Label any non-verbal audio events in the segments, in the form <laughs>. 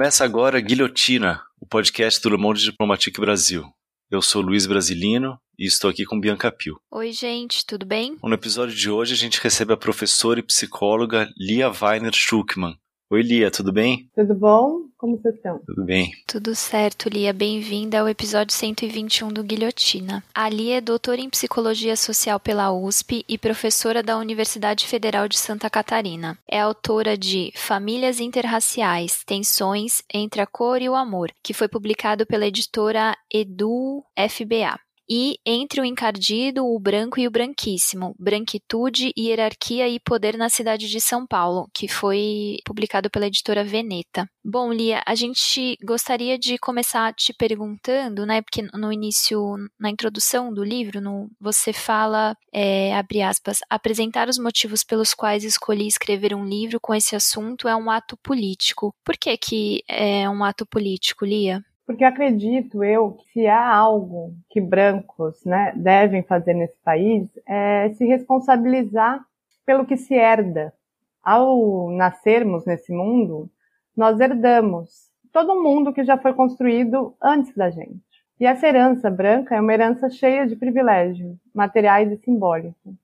Começa agora Guilhotina, o podcast do Le Monde Diplomatique Brasil. Eu sou Luiz Brasilino e estou aqui com Bianca Pio. Oi, gente, tudo bem? No episódio de hoje a gente recebe a professora e psicóloga Lia Weiner Schuckmann. Oi, Lia, tudo bem? Tudo bom? Como vocês estão? Tudo bem. Tudo certo, Lia. Bem-vinda ao episódio 121 do Guilhotina. A Lia é doutora em Psicologia Social pela USP e professora da Universidade Federal de Santa Catarina. É autora de Famílias Interraciais, Tensões entre a Cor e o Amor, que foi publicado pela editora Edu FBA e Entre o Encardido, o Branco e o Branquíssimo, Branquitude, Hierarquia e Poder na Cidade de São Paulo, que foi publicado pela editora Veneta. Bom, Lia, a gente gostaria de começar te perguntando, né, porque no início, na introdução do livro, no, você fala, é, abre aspas, apresentar os motivos pelos quais escolhi escrever um livro com esse assunto é um ato político. Por que que é um ato político, Lia? Porque acredito eu que se há algo que brancos né, devem fazer nesse país é se responsabilizar pelo que se herda. Ao nascermos nesse mundo, nós herdamos todo mundo que já foi construído antes da gente. E essa herança branca é uma herança cheia de privilégios materiais e simbólicos.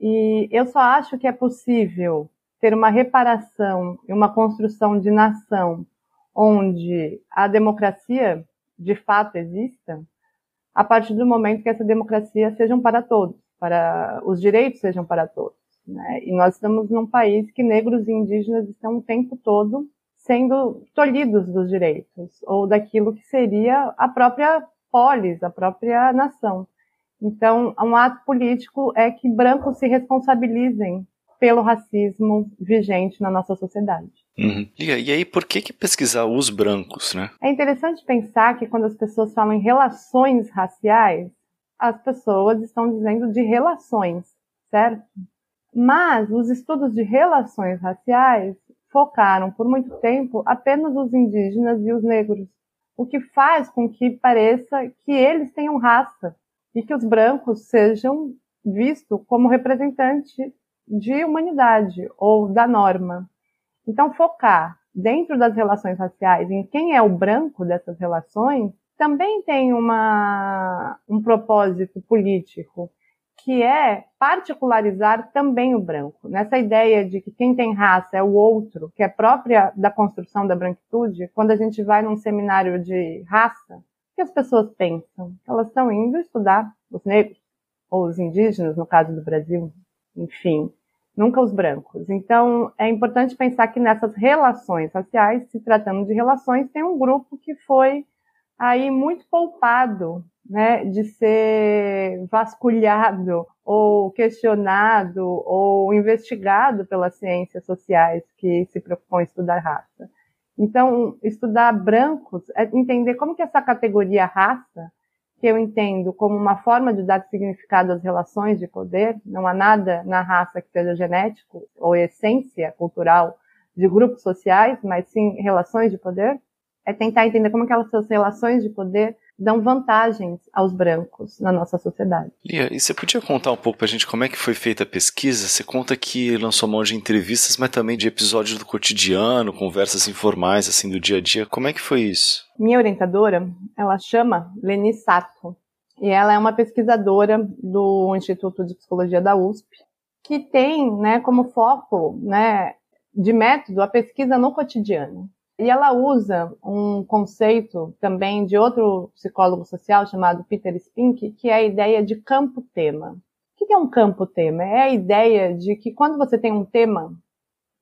E eu só acho que é possível ter uma reparação e uma construção de nação onde a democracia de fato exista, a partir do momento que essa democracia sejam para todos, para os direitos sejam para todos. Né? E nós estamos num país que negros e indígenas estão o tempo todo sendo tolhidos dos direitos ou daquilo que seria a própria polis, a própria nação. Então, um ato político é que brancos se responsabilizem pelo racismo vigente na nossa sociedade. Uhum. E aí, por que, que pesquisar os brancos, né? É interessante pensar que quando as pessoas falam em relações raciais, as pessoas estão dizendo de relações, certo? Mas os estudos de relações raciais focaram por muito tempo apenas os indígenas e os negros, o que faz com que pareça que eles tenham raça e que os brancos sejam vistos como representantes de humanidade ou da norma. Então, focar dentro das relações raciais em quem é o branco dessas relações também tem uma, um propósito político, que é particularizar também o branco. Nessa ideia de que quem tem raça é o outro, que é própria da construção da branquitude, quando a gente vai num seminário de raça, o que as pessoas pensam? Elas estão indo estudar os negros, ou os indígenas, no caso do Brasil, enfim nunca os brancos. Então, é importante pensar que nessas relações raciais, se tratando de relações, tem um grupo que foi aí muito poupado, né, de ser vasculhado ou questionado ou investigado pelas ciências sociais que se propõem estudar raça. Então, estudar brancos é entender como que essa categoria raça que eu entendo como uma forma de dar significado às relações de poder, não há nada na raça que seja genético ou essência cultural de grupos sociais, mas sim relações de poder, é tentar entender como aquelas relações de poder dão vantagens aos brancos na nossa sociedade. Lia, e você podia contar um pouco pra gente como é que foi feita a pesquisa? Você conta que lançou mão de entrevistas, mas também de episódios do cotidiano, conversas informais, assim, do dia a dia. Como é que foi isso? Minha orientadora, ela chama Leni Sato, e ela é uma pesquisadora do Instituto de Psicologia da USP, que tem, né, como foco, né, de método a pesquisa no cotidiano. E ela usa um conceito também de outro psicólogo social chamado Peter Spink, que é a ideia de campo-tema. O que é um campo-tema? É a ideia de que quando você tem um tema,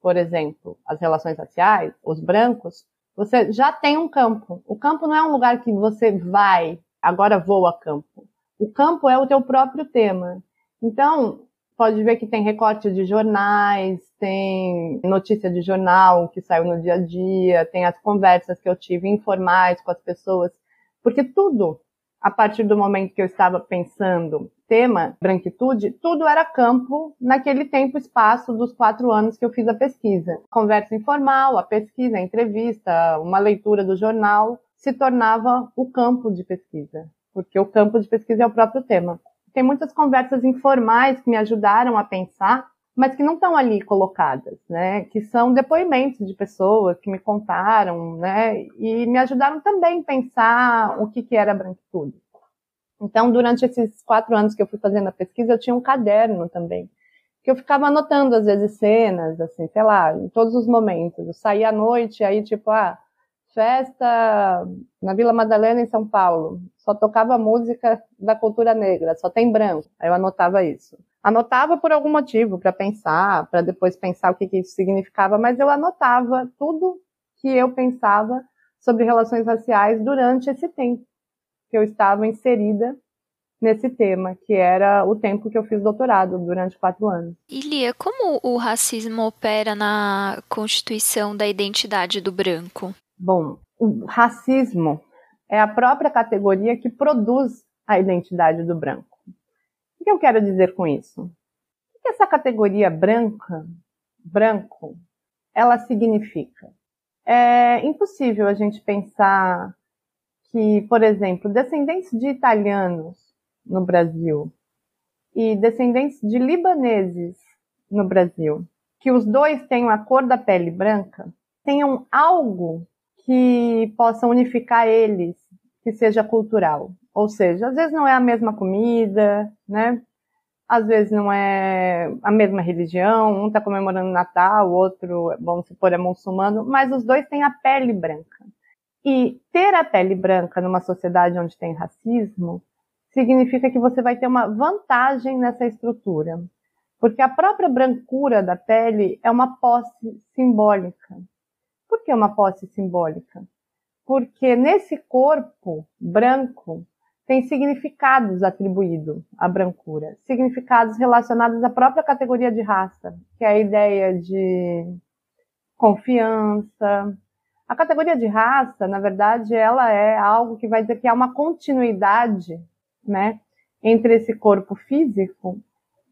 por exemplo, as relações raciais, os brancos, você já tem um campo. O campo não é um lugar que você vai, agora vou a campo. O campo é o teu próprio tema. Então, pode ver que tem recorte de jornais, tem notícia de jornal que saiu no dia a dia, tem as conversas que eu tive informais com as pessoas, porque tudo, a partir do momento que eu estava pensando tema branquitude, tudo era campo naquele tempo espaço dos quatro anos que eu fiz a pesquisa. Conversa informal, a pesquisa, a entrevista, uma leitura do jornal se tornava o campo de pesquisa, porque o campo de pesquisa é o próprio tema. Tem muitas conversas informais que me ajudaram a pensar mas que não estão ali colocadas, né? Que são depoimentos de pessoas que me contaram, né? E me ajudaram também a pensar o que, que era branquitude. Então, durante esses quatro anos que eu fui fazendo a pesquisa, eu tinha um caderno também, que eu ficava anotando às vezes cenas, assim, sei lá, em todos os momentos. Eu saía à noite, aí tipo, ah, festa na Vila Madalena, em São Paulo. Só tocava música da cultura negra, só tem branco. Aí eu anotava isso. Anotava por algum motivo, para pensar, para depois pensar o que, que isso significava, mas eu anotava tudo que eu pensava sobre relações raciais durante esse tempo que eu estava inserida nesse tema, que era o tempo que eu fiz doutorado, durante quatro anos. Ilia, como o racismo opera na constituição da identidade do branco? Bom, o racismo é a própria categoria que produz a identidade do branco. O que eu quero dizer com isso? O que essa categoria branca, branco, ela significa? É impossível a gente pensar que, por exemplo, descendentes de italianos no Brasil e descendentes de libaneses no Brasil, que os dois tenham a cor da pele branca, tenham algo que possa unificar eles, que seja cultural. Ou seja, às vezes não é a mesma comida, né? Às vezes não é a mesma religião, um está comemorando Natal, o outro, vamos supor, é muçulmano, mas os dois têm a pele branca. E ter a pele branca numa sociedade onde tem racismo significa que você vai ter uma vantagem nessa estrutura. Porque a própria brancura da pele é uma posse simbólica. Por que uma posse simbólica? Porque nesse corpo branco tem significados atribuídos à brancura, significados relacionados à própria categoria de raça, que é a ideia de confiança, a categoria de raça, na verdade, ela é algo que vai dizer que há uma continuidade, né, entre esse corpo físico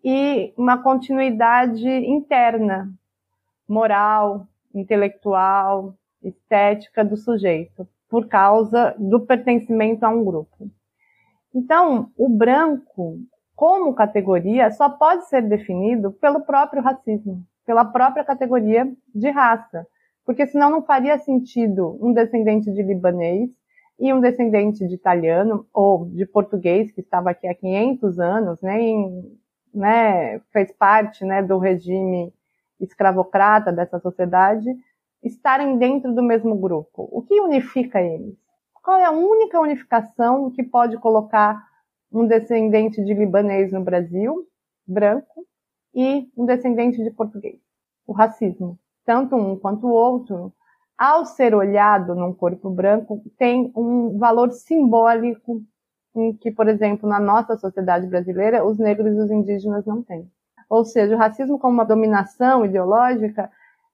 e uma continuidade interna, moral, intelectual, estética do sujeito, por causa do pertencimento a um grupo. Então, o branco, como categoria, só pode ser definido pelo próprio racismo, pela própria categoria de raça porque senão não faria sentido um descendente de libanês e um descendente de italiano ou de português que estava aqui há 500 anos, né, né fez parte, né, do regime escravocrata dessa sociedade, estarem dentro do mesmo grupo. O que unifica eles? Qual é a única unificação que pode colocar um descendente de libanês no Brasil, branco, e um descendente de português? O racismo tanto um quanto o outro, ao ser olhado num corpo branco, tem um valor simbólico em que, por exemplo, na nossa sociedade brasileira, os negros e os indígenas não têm. Ou seja, o racismo como uma dominação ideológica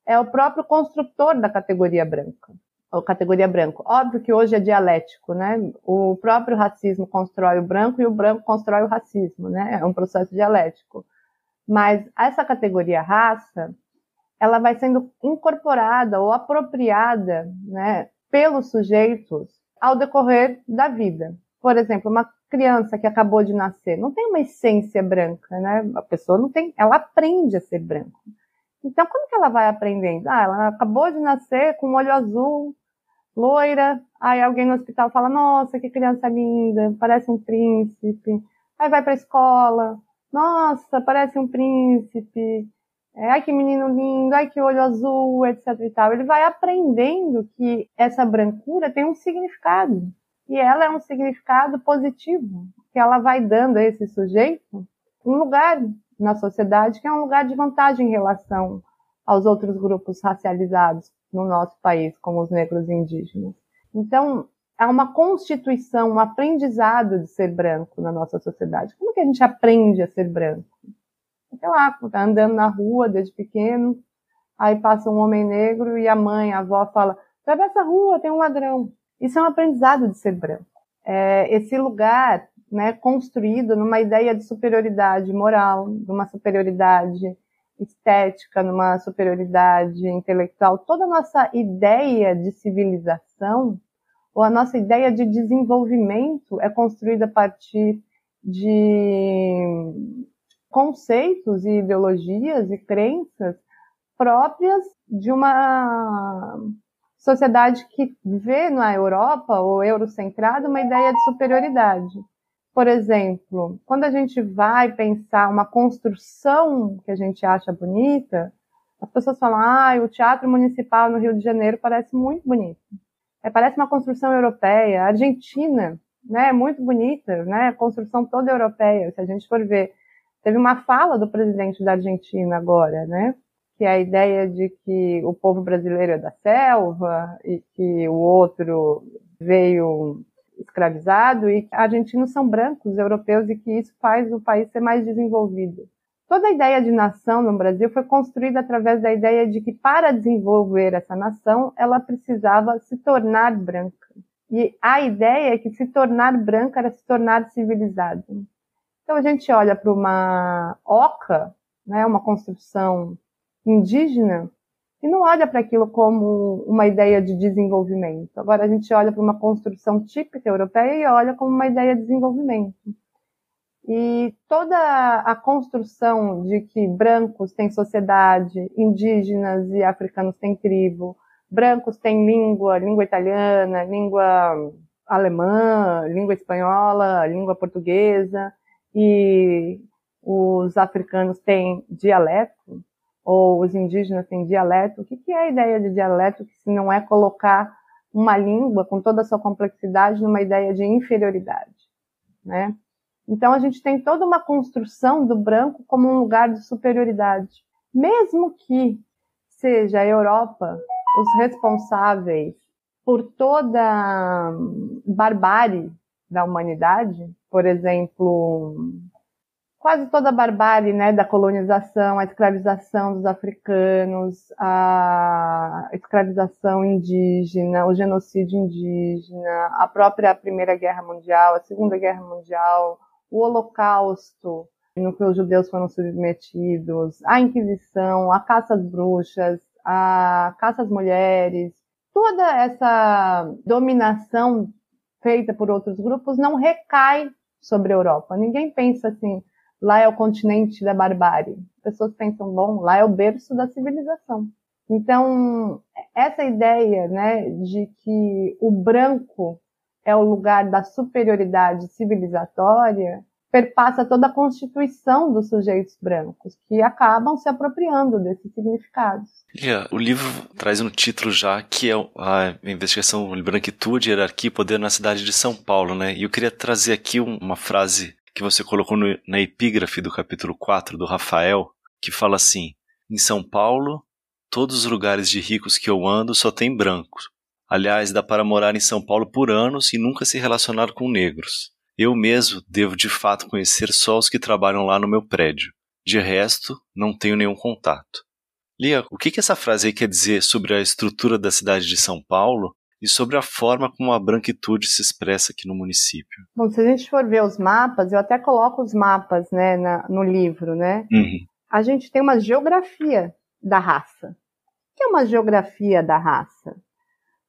é o próprio construtor da categoria branca, ou categoria branco. Óbvio que hoje é dialético, né? O próprio racismo constrói o branco e o branco constrói o racismo, né? É um processo dialético. Mas essa categoria raça, ela vai sendo incorporada ou apropriada né, pelos sujeitos ao decorrer da vida. Por exemplo, uma criança que acabou de nascer não tem uma essência branca, né? A pessoa não tem, ela aprende a ser branca. Então, como que ela vai aprendendo? Ah, ela acabou de nascer com um olho azul, loira. Aí alguém no hospital fala: Nossa, que criança linda, parece um príncipe. Aí vai para a escola: Nossa, parece um príncipe. É, ai que menino lindo, ai que olho azul, etc e tal. Ele vai aprendendo que essa brancura tem um significado. E ela é um significado positivo, que ela vai dando a esse sujeito um lugar na sociedade que é um lugar de vantagem em relação aos outros grupos racializados no nosso país, como os negros e indígenas. Então, há uma constituição, um aprendizado de ser branco na nossa sociedade. Como que a gente aprende a ser branco? sei lá, tá andando na rua desde pequeno, aí passa um homem negro e a mãe, a avó fala, atravessa a rua, tem um ladrão. Isso é um aprendizado de ser branco. É esse lugar, né, construído numa ideia de superioridade moral, de uma superioridade estética, numa superioridade intelectual, toda a nossa ideia de civilização, ou a nossa ideia de desenvolvimento é construída a partir de conceitos e ideologias e crenças próprias de uma sociedade que vê na Europa, ou eurocentrada, uma ideia de superioridade. Por exemplo, quando a gente vai pensar uma construção que a gente acha bonita, as pessoas falam, ah, o Teatro Municipal no Rio de Janeiro parece muito bonito. É, parece uma construção europeia. Argentina, né, é muito bonita, né, a construção toda europeia. Se a gente for ver, teve uma fala do presidente da Argentina agora, né, que é a ideia de que o povo brasileiro é da selva e que o outro veio escravizado e que argentinos são brancos, europeus e que isso faz o país ser mais desenvolvido. Toda a ideia de nação no Brasil foi construída através da ideia de que para desenvolver essa nação, ela precisava se tornar branca. E a ideia é que se tornar branca era se tornar civilizado. Então a gente olha para uma oca, né, uma construção indígena, e não olha para aquilo como uma ideia de desenvolvimento. Agora a gente olha para uma construção típica europeia e olha como uma ideia de desenvolvimento. E toda a construção de que brancos têm sociedade, indígenas e africanos têm tribo, brancos têm língua, língua italiana, língua alemã, língua espanhola, língua portuguesa, e os africanos têm dialeto, ou os indígenas têm dialeto. O que, é a ideia de dialeto, que se não é colocar uma língua com toda a sua complexidade numa ideia de inferioridade, né? Então a gente tem toda uma construção do branco como um lugar de superioridade, mesmo que seja a Europa os responsáveis por toda a barbárie da humanidade, por exemplo, quase toda a barbárie né, da colonização, a escravização dos africanos, a escravização indígena, o genocídio indígena, a própria Primeira Guerra Mundial, a Segunda Guerra Mundial, o Holocausto, no que os judeus foram submetidos, a Inquisição, a caça às bruxas, a caça às mulheres, toda essa dominação feita por outros grupos não recai sobre a Europa. Ninguém pensa assim, lá é o continente da barbárie. As pessoas pensam, bom, lá é o berço da civilização. Então, essa ideia, né, de que o branco é o lugar da superioridade civilizatória, perpassa toda a constituição dos sujeitos brancos, que acabam se apropriando desses significados. Yeah, o livro traz no título já que é a investigação Branquitude, Hierarquia e Poder na cidade de São Paulo, né? E eu queria trazer aqui uma frase que você colocou no, na epígrafe do capítulo 4 do Rafael, que fala assim: Em São Paulo, todos os lugares de ricos que eu ando só tem brancos. Aliás, dá para morar em São Paulo por anos e nunca se relacionar com negros. Eu mesmo devo de fato conhecer só os que trabalham lá no meu prédio. De resto, não tenho nenhum contato. Lia, o que, que essa frase aí quer dizer sobre a estrutura da cidade de São Paulo e sobre a forma como a branquitude se expressa aqui no município? Bom, se a gente for ver os mapas, eu até coloco os mapas né, na, no livro, né? Uhum. A gente tem uma geografia da raça. O que é uma geografia da raça?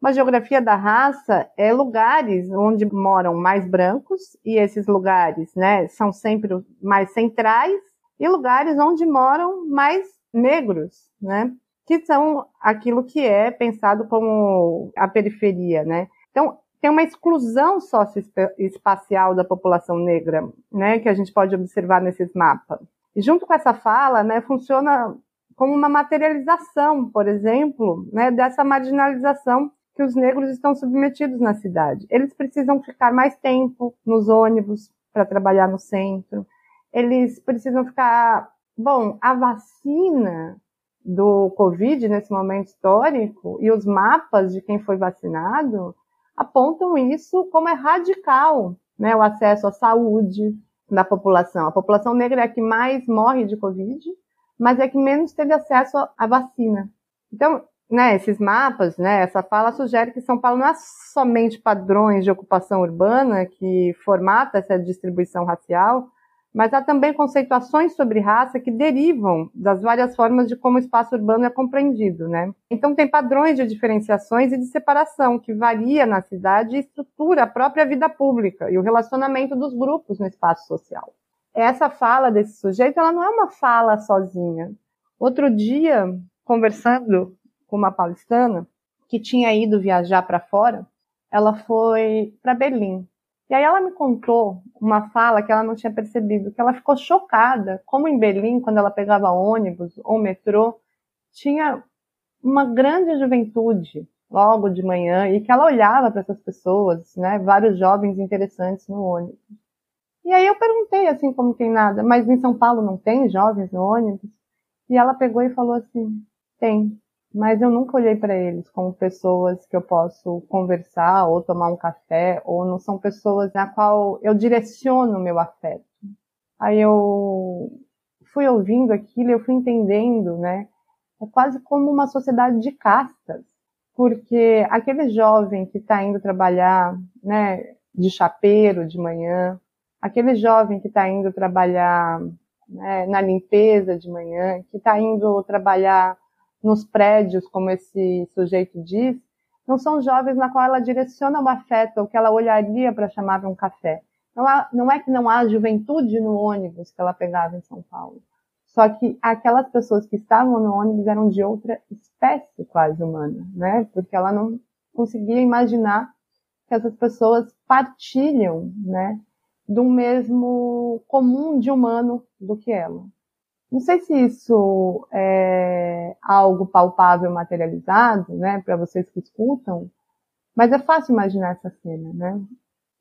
Uma geografia da raça é lugares onde moram mais brancos, e esses lugares né, são sempre mais centrais, e lugares onde moram mais negros, né, que são aquilo que é pensado como a periferia. Né. Então, tem uma exclusão socioespacial da população negra, né, que a gente pode observar nesses mapas. E junto com essa fala, né, funciona como uma materialização, por exemplo, né, dessa marginalização que os negros estão submetidos na cidade. Eles precisam ficar mais tempo nos ônibus para trabalhar no centro. Eles precisam ficar. Bom, a vacina do Covid nesse momento histórico e os mapas de quem foi vacinado apontam isso como é radical, né, o acesso à saúde da população. A população negra é a que mais morre de Covid, mas é a que menos teve acesso à vacina. Então, né, esses mapas, né, essa fala sugere que São Paulo não é somente padrões de ocupação urbana que formata essa distribuição racial, mas há também conceituações sobre raça que derivam das várias formas de como o espaço urbano é compreendido, né? Então tem padrões de diferenciações e de separação que varia na cidade e estrutura a própria vida pública e o relacionamento dos grupos no espaço social. essa fala desse sujeito, ela não é uma fala sozinha. Outro dia, conversando com uma paulistana que tinha ido viajar para fora, ela foi para Berlim. E aí ela me contou uma fala que ela não tinha percebido, que ela ficou chocada, como em Berlim, quando ela pegava ônibus ou metrô, tinha uma grande juventude logo de manhã e que ela olhava para essas pessoas, né, vários jovens interessantes no ônibus. E aí eu perguntei assim como tem nada, mas em São Paulo não tem jovens no ônibus? E ela pegou e falou assim: tem, mas eu nunca olhei para eles como pessoas que eu posso conversar ou tomar um café, ou não são pessoas na qual eu direciono meu afeto. Aí eu fui ouvindo aquilo, eu fui entendendo, né? É quase como uma sociedade de castas, porque aquele jovem que está indo trabalhar, né, de chapeiro de manhã, aquele jovem que está indo trabalhar né, na limpeza de manhã, que está indo trabalhar nos prédios, como esse sujeito diz, não são jovens na qual ela direciona o afeto, ou que ela olharia para chamar um café. Não, há, não é que não há juventude no ônibus que ela pegava em São Paulo. Só que aquelas pessoas que estavam no ônibus eram de outra espécie quase humana, né? Porque ela não conseguia imaginar que essas pessoas partilham, né? do mesmo comum de humano do que ela. Não sei se isso é algo palpável, materializado, né, para vocês que escutam, mas é fácil imaginar essa cena, né?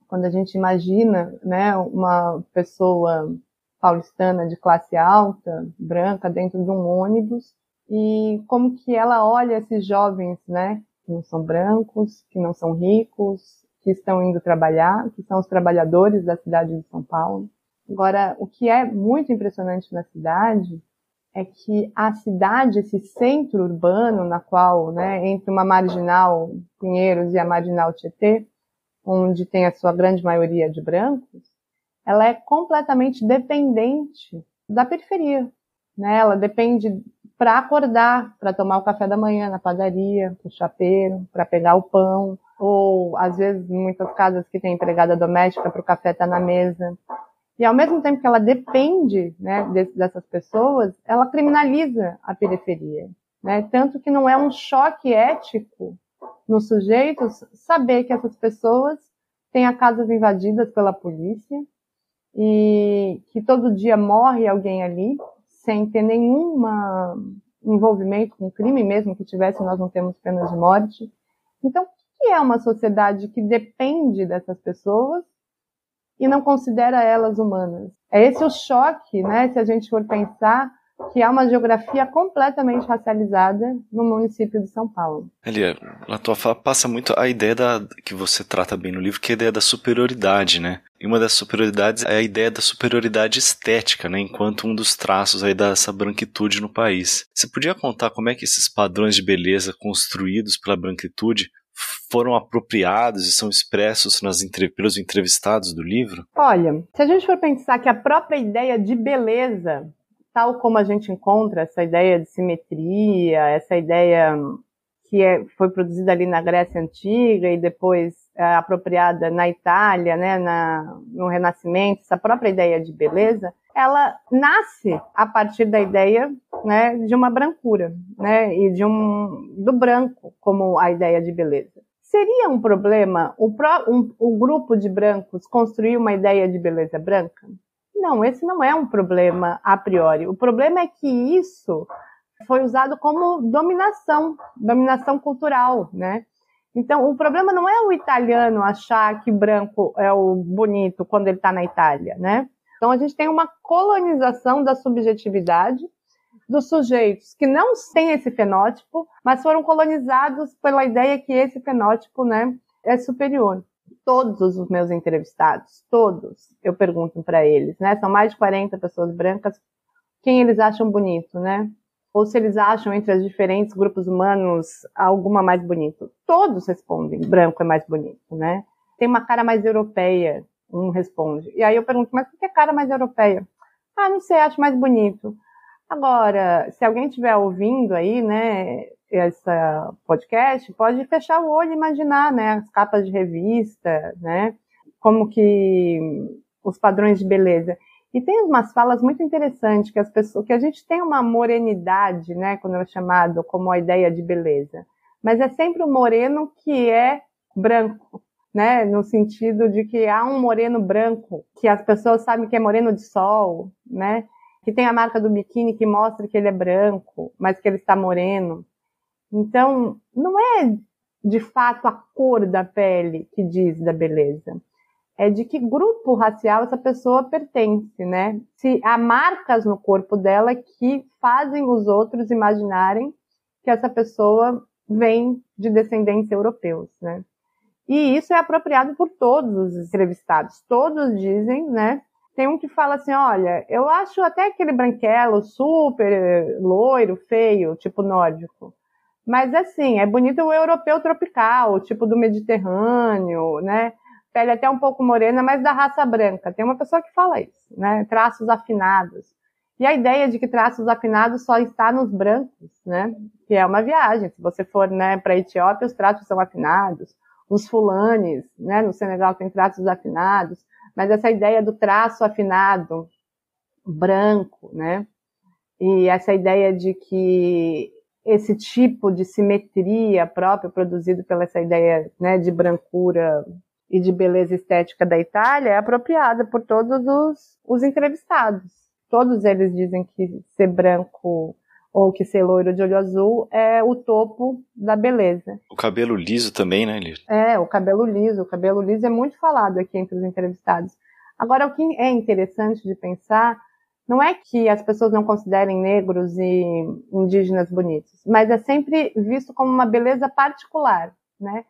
Quando a gente imagina, né, uma pessoa paulistana de classe alta, branca, dentro de um ônibus, e como que ela olha esses jovens, né, que não são brancos, que não são ricos, que estão indo trabalhar, que são os trabalhadores da cidade de São Paulo. Agora, o que é muito impressionante na cidade é que a cidade, esse centro urbano na qual, né, entre uma marginal Pinheiros e a marginal Tietê, onde tem a sua grande maioria de brancos, ela é completamente dependente da periferia. Né? Ela depende para acordar, para tomar o café da manhã na padaria, para o chapeiro, para pegar o pão, ou às vezes muitas casas que tem empregada doméstica para o café estar tá na mesa. E ao mesmo tempo que ela depende né, dessas pessoas, ela criminaliza a periferia. Né? Tanto que não é um choque ético nos sujeitos saber que essas pessoas têm as casas invadidas pela polícia e que todo dia morre alguém ali sem ter nenhum envolvimento com crime, mesmo que tivesse, nós não temos pena de morte. Então, que é uma sociedade que depende dessas pessoas e não considera elas humanas. É esse o choque, né, se a gente for pensar que há uma geografia completamente racializada no município de São Paulo. Elia, na tua fala passa muito a ideia da, que você trata bem no livro, que é a ideia da superioridade, né? E uma das superioridades é a ideia da superioridade estética, né? Enquanto um dos traços aí dessa branquitude no país. Você podia contar como é que esses padrões de beleza construídos pela branquitude foram apropriados e são expressos nas pelos entrevistados do livro? Olha, se a gente for pensar que a própria ideia de beleza, tal como a gente encontra essa ideia de simetria, essa ideia que é, foi produzida ali na Grécia Antiga e depois é, apropriada na Itália, né, na, no Renascimento, essa própria ideia de beleza, ela nasce a partir da ideia né, de uma brancura, né, e de um do branco como a ideia de beleza. Seria um problema o, pro, um, o grupo de brancos construir uma ideia de beleza branca? Não, esse não é um problema a priori. O problema é que isso foi usado como dominação, dominação cultural, né? Então, o problema não é o italiano achar que branco é o bonito quando ele está na Itália, né? Então, a gente tem uma colonização da subjetividade dos sujeitos que não têm esse fenótipo, mas foram colonizados pela ideia que esse fenótipo, né, é superior. Todos os meus entrevistados, todos, eu pergunto para eles, né, são mais de 40 pessoas brancas, quem eles acham bonito, né? Ou se eles acham entre os diferentes grupos humanos alguma mais bonito. Todos respondem, branco é mais bonito, né? Tem uma cara mais europeia, um responde. E aí eu pergunto, mas por que cara mais europeia? Ah, não sei, acho mais bonito. Agora, se alguém estiver ouvindo aí, né, essa podcast, pode fechar o olho e imaginar, né, as capas de revista, né, como que os padrões de beleza. E tem umas falas muito interessantes que as pessoas, que a gente tem uma morenidade, né, quando é chamado como a ideia de beleza, mas é sempre o moreno que é branco, né, no sentido de que há um moreno branco, que as pessoas sabem que é moreno de sol, né, que tem a marca do biquíni que mostra que ele é branco, mas que ele está moreno. Então, não é de fato a cor da pele que diz da beleza é de que grupo racial essa pessoa pertence, né? Se há marcas no corpo dela que fazem os outros imaginarem que essa pessoa vem de descendentes europeus, né? E isso é apropriado por todos os entrevistados. Todos dizem, né? Tem um que fala assim: olha, eu acho até aquele branquelo super loiro, feio, tipo nórdico. Mas assim, é bonito o europeu tropical, tipo do Mediterrâneo, né? pele até um pouco morena, mas da raça branca. Tem uma pessoa que fala isso, né? Traços afinados. E a ideia de que traços afinados só está nos brancos, né? Que é uma viagem. Se você for, né, para a Etiópia, os traços são afinados. Os fulanes, né, no Senegal tem traços afinados. Mas essa ideia do traço afinado, branco, né? E essa ideia de que esse tipo de simetria própria produzido pela essa ideia, né, de brancura e de beleza estética da Itália é apropriada por todos os, os entrevistados. Todos eles dizem que ser branco ou que ser loiro de olho azul é o topo da beleza. O cabelo liso também, né, Lir? É, o cabelo liso. O cabelo liso é muito falado aqui entre os entrevistados. Agora, o que é interessante de pensar não é que as pessoas não considerem negros e indígenas bonitos, mas é sempre visto como uma beleza particular, né?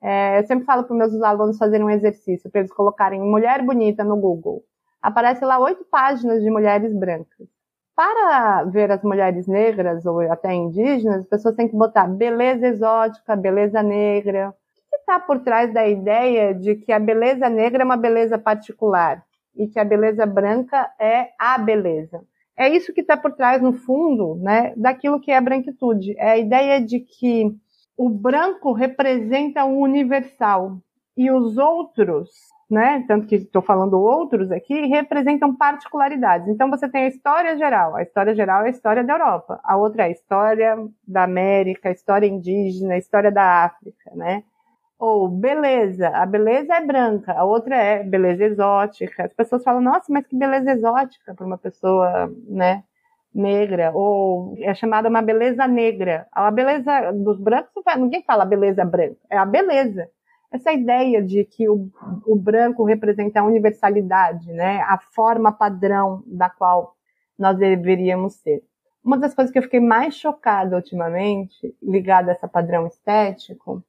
É, eu sempre falo para meus alunos fazerem um exercício, para eles colocarem mulher bonita no Google. Aparece lá oito páginas de mulheres brancas. Para ver as mulheres negras ou até indígenas, as pessoas têm que botar beleza exótica, beleza negra. O que está por trás da ideia de que a beleza negra é uma beleza particular e que a beleza branca é a beleza? É isso que está por trás, no fundo, né, daquilo que é a branquitude. É a ideia de que o branco representa o universal e os outros, né, tanto que estou falando outros aqui, representam particularidades. Então você tem a história geral. A história geral é a história da Europa. A outra é a história da América, a história indígena, a história da África, né? Ou beleza, a beleza é branca, a outra é beleza exótica. As pessoas falam, nossa, mas que beleza exótica para uma pessoa, né? negra, ou é chamada uma beleza negra. A beleza dos brancos, ninguém fala beleza branca, é a beleza. Essa ideia de que o, o branco representa a universalidade, né, a forma padrão da qual nós deveríamos ser. Uma das coisas que eu fiquei mais chocada ultimamente, ligada a esse padrão estético,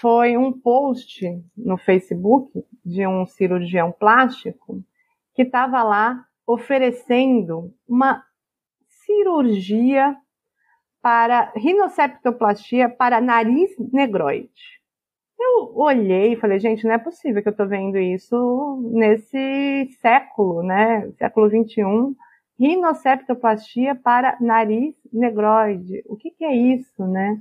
foi um post no Facebook de um cirurgião plástico que estava lá oferecendo uma cirurgia para rinoceptoplastia para nariz negroide. Eu olhei e falei, gente, não é possível que eu estou vendo isso nesse século, né? Século 21. Rinoceptoplastia para nariz negroide. O que, que é isso, né?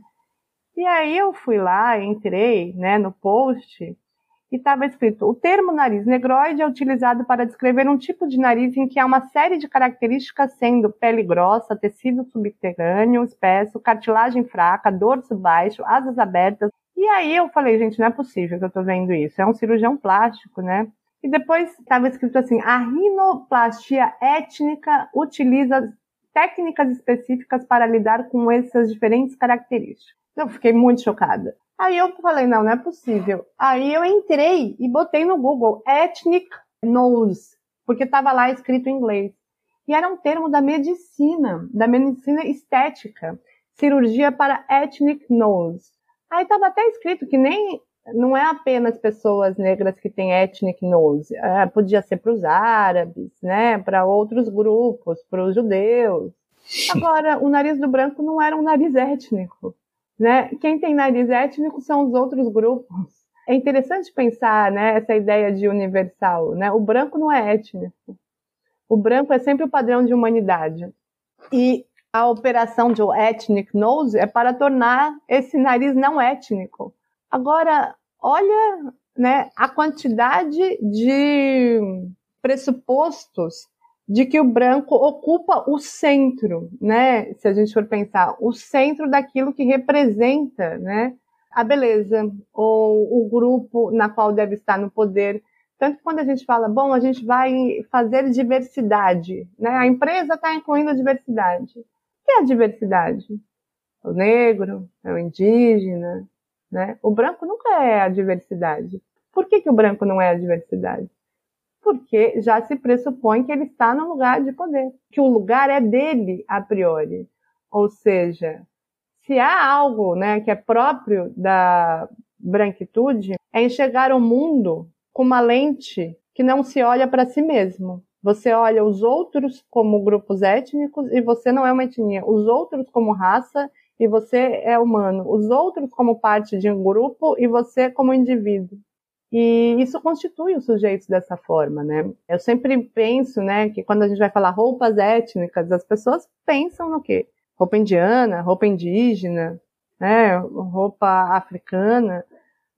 E aí eu fui lá, entrei, né, no post e estava escrito: o termo nariz negroide é utilizado para descrever um tipo de nariz em que há uma série de características, sendo pele grossa, tecido subterrâneo espesso, cartilagem fraca, dorso baixo, asas abertas. E aí eu falei, gente, não é possível que eu estou vendo isso. É um cirurgião plástico, né? E depois estava escrito assim: a rinoplastia étnica utiliza técnicas específicas para lidar com essas diferentes características. Eu fiquei muito chocada. Aí eu falei, não, não é possível. Aí eu entrei e botei no Google ethnic nose, porque estava lá escrito em inglês. E era um termo da medicina, da medicina estética, cirurgia para ethnic nose. Aí estava até escrito que nem não é apenas pessoas negras que têm ethnic nose, é, podia ser para os árabes, né, para outros grupos, para os judeus. Agora, o nariz do branco não era um nariz étnico. Né? Quem tem nariz étnico são os outros grupos. É interessante pensar né, essa ideia de universal. Né? O branco não é étnico. O branco é sempre o padrão de humanidade. E a operação de ethnic nose é para tornar esse nariz não étnico. Agora, olha né, a quantidade de pressupostos de que o branco ocupa o centro, né? Se a gente for pensar, o centro daquilo que representa, né? A beleza ou o grupo na qual deve estar no poder. Tanto que quando a gente fala, bom, a gente vai fazer diversidade, né? A empresa está incluindo diversidade. É a diversidade? O negro, é o indígena, né? O branco nunca é a diversidade. Por que, que o branco não é a diversidade? porque já se pressupõe que ele está no lugar de poder, que o lugar é dele a priori. Ou seja, se há algo né, que é próprio da branquitude, é enxergar o mundo com uma lente que não se olha para si mesmo. Você olha os outros como grupos étnicos e você não é uma etnia. Os outros como raça e você é humano. Os outros como parte de um grupo e você como indivíduo. E isso constitui os sujeitos dessa forma, né? Eu sempre penso, né, que quando a gente vai falar roupas étnicas, as pessoas pensam no quê? Roupa indiana, roupa indígena, né, roupa africana.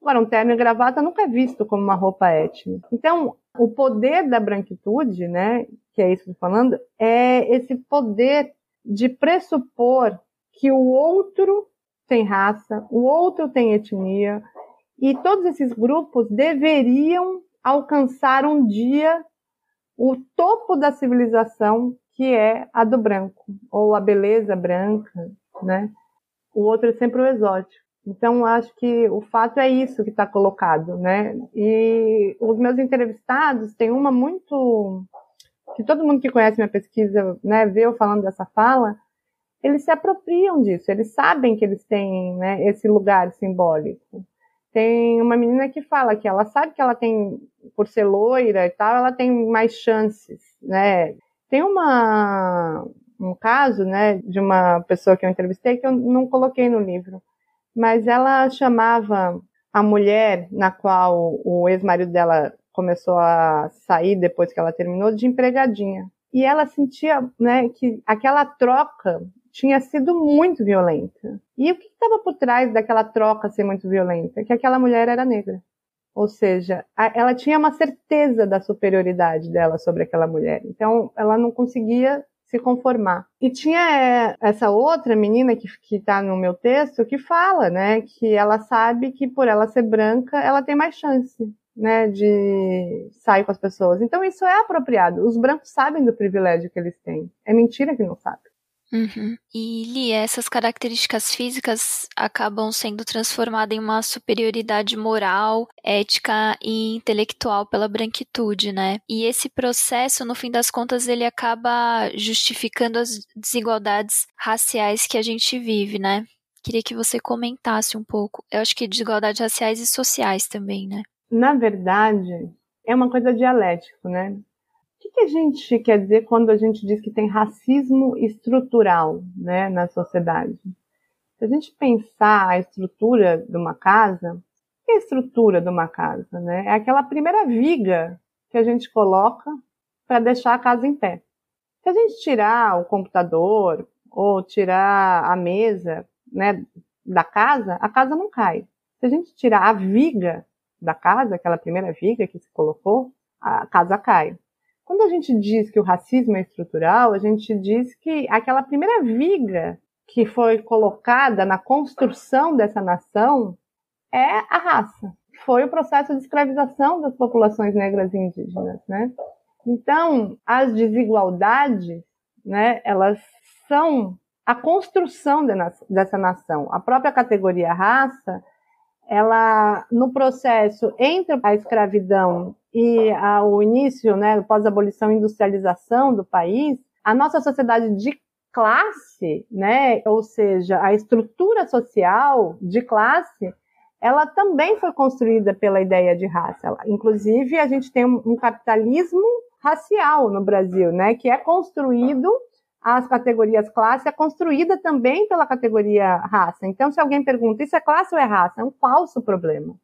Agora, um terno e gravata nunca é visto como uma roupa étnica. Então, o poder da branquitude, né, que é isso que eu falando, é esse poder de pressupor que o outro tem raça, o outro tem etnia, e todos esses grupos deveriam alcançar um dia o topo da civilização, que é a do branco, ou a beleza branca, né? O outro é sempre o exótico. Então, acho que o fato é isso que está colocado, né? E os meus entrevistados, tem uma muito que todo mundo que conhece minha pesquisa, né, vê eu falando dessa fala, eles se apropriam disso, eles sabem que eles têm né, esse lugar simbólico. Tem uma menina que fala que ela sabe que ela tem, por ser loira e tal, ela tem mais chances, né? Tem uma, um caso, né, de uma pessoa que eu entrevistei que eu não coloquei no livro, mas ela chamava a mulher na qual o ex-marido dela começou a sair depois que ela terminou de empregadinha. E ela sentia, né, que aquela troca tinha sido muito violenta. E o que estava por trás daquela troca ser muito violenta? Que aquela mulher era negra. Ou seja, ela tinha uma certeza da superioridade dela sobre aquela mulher. Então, ela não conseguia se conformar. E tinha é, essa outra menina que está no meu texto que fala, né, que ela sabe que por ela ser branca, ela tem mais chance, né, de sair com as pessoas. Então isso é apropriado. Os brancos sabem do privilégio que eles têm. É mentira que não sabem. Uhum. E Li, essas características físicas acabam sendo transformadas em uma superioridade moral, ética e intelectual pela branquitude, né? E esse processo, no fim das contas, ele acaba justificando as desigualdades raciais que a gente vive, né? Queria que você comentasse um pouco. Eu acho que desigualdades raciais e sociais também, né? Na verdade, é uma coisa dialética, né? Que, a gente quer dizer quando a gente diz que tem racismo estrutural né, na sociedade? Se a gente pensar a estrutura de uma casa, que é a estrutura de uma casa? Né? É aquela primeira viga que a gente coloca para deixar a casa em pé. Se a gente tirar o computador ou tirar a mesa né, da casa, a casa não cai. Se a gente tirar a viga da casa, aquela primeira viga que se colocou, a casa cai. Quando a gente diz que o racismo é estrutural, a gente diz que aquela primeira viga que foi colocada na construção dessa nação é a raça. Foi o processo de escravização das populações negras e indígenas, né? Então, as desigualdades, né, elas são a construção dessa nação. A própria categoria raça, ela, no processo entre a escravidão e o início, né, pós-abolição e industrialização do país, a nossa sociedade de classe, né, ou seja, a estrutura social de classe, ela também foi construída pela ideia de raça. Inclusive, a gente tem um capitalismo racial no Brasil, né, que é construído as categorias classe é construída também pela categoria raça. Então, se alguém pergunta, isso é classe ou é raça? É um falso problema,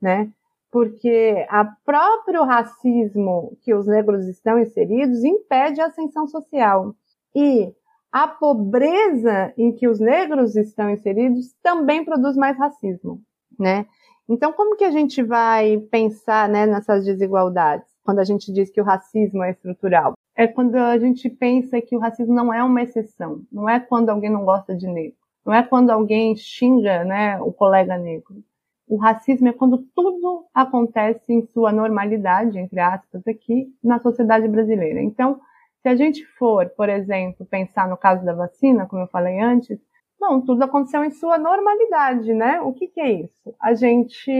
né? Porque o próprio racismo que os negros estão inseridos impede a ascensão social. E a pobreza em que os negros estão inseridos também produz mais racismo, né? Então, como que a gente vai pensar né, nessas desigualdades? Quando a gente diz que o racismo é estrutural. É quando a gente pensa que o racismo não é uma exceção, não é quando alguém não gosta de negro, não é quando alguém xinga, né, o colega negro. O racismo é quando tudo acontece em sua normalidade, entre aspas, aqui na sociedade brasileira. Então, se a gente for, por exemplo, pensar no caso da vacina, como eu falei antes, não, tudo aconteceu em sua normalidade, né? O que, que é isso? A gente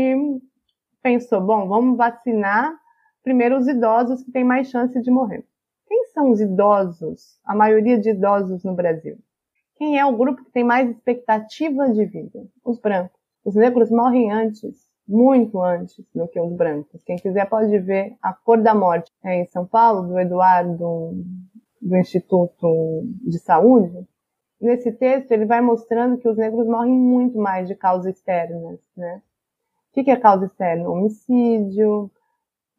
pensou, bom, vamos vacinar primeiro os idosos que têm mais chance de morrer. Quem são os idosos? A maioria de idosos no Brasil. Quem é o grupo que tem mais expectativa de vida? Os brancos. Os negros morrem antes, muito antes do que os brancos. Quem quiser pode ver A Cor da Morte é em São Paulo, do Eduardo, do Instituto de Saúde. Nesse texto, ele vai mostrando que os negros morrem muito mais de causas externas, né? O que é causa externa? Homicídio,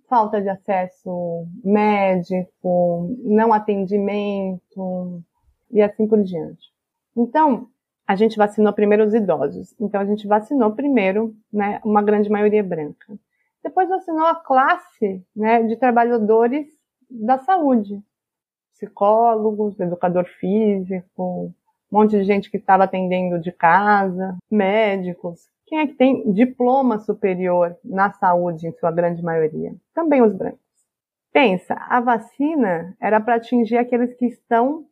falta de acesso médico, não atendimento e assim por diante. Então, a gente vacinou primeiro os idosos. Então, a gente vacinou primeiro, né, uma grande maioria branca. Depois vacinou a classe, né, de trabalhadores da saúde. Psicólogos, educador físico, um monte de gente que estava atendendo de casa, médicos, quem é que tem diploma superior na saúde, em sua grande maioria? Também os brancos. Pensa, a vacina era para atingir aqueles que estão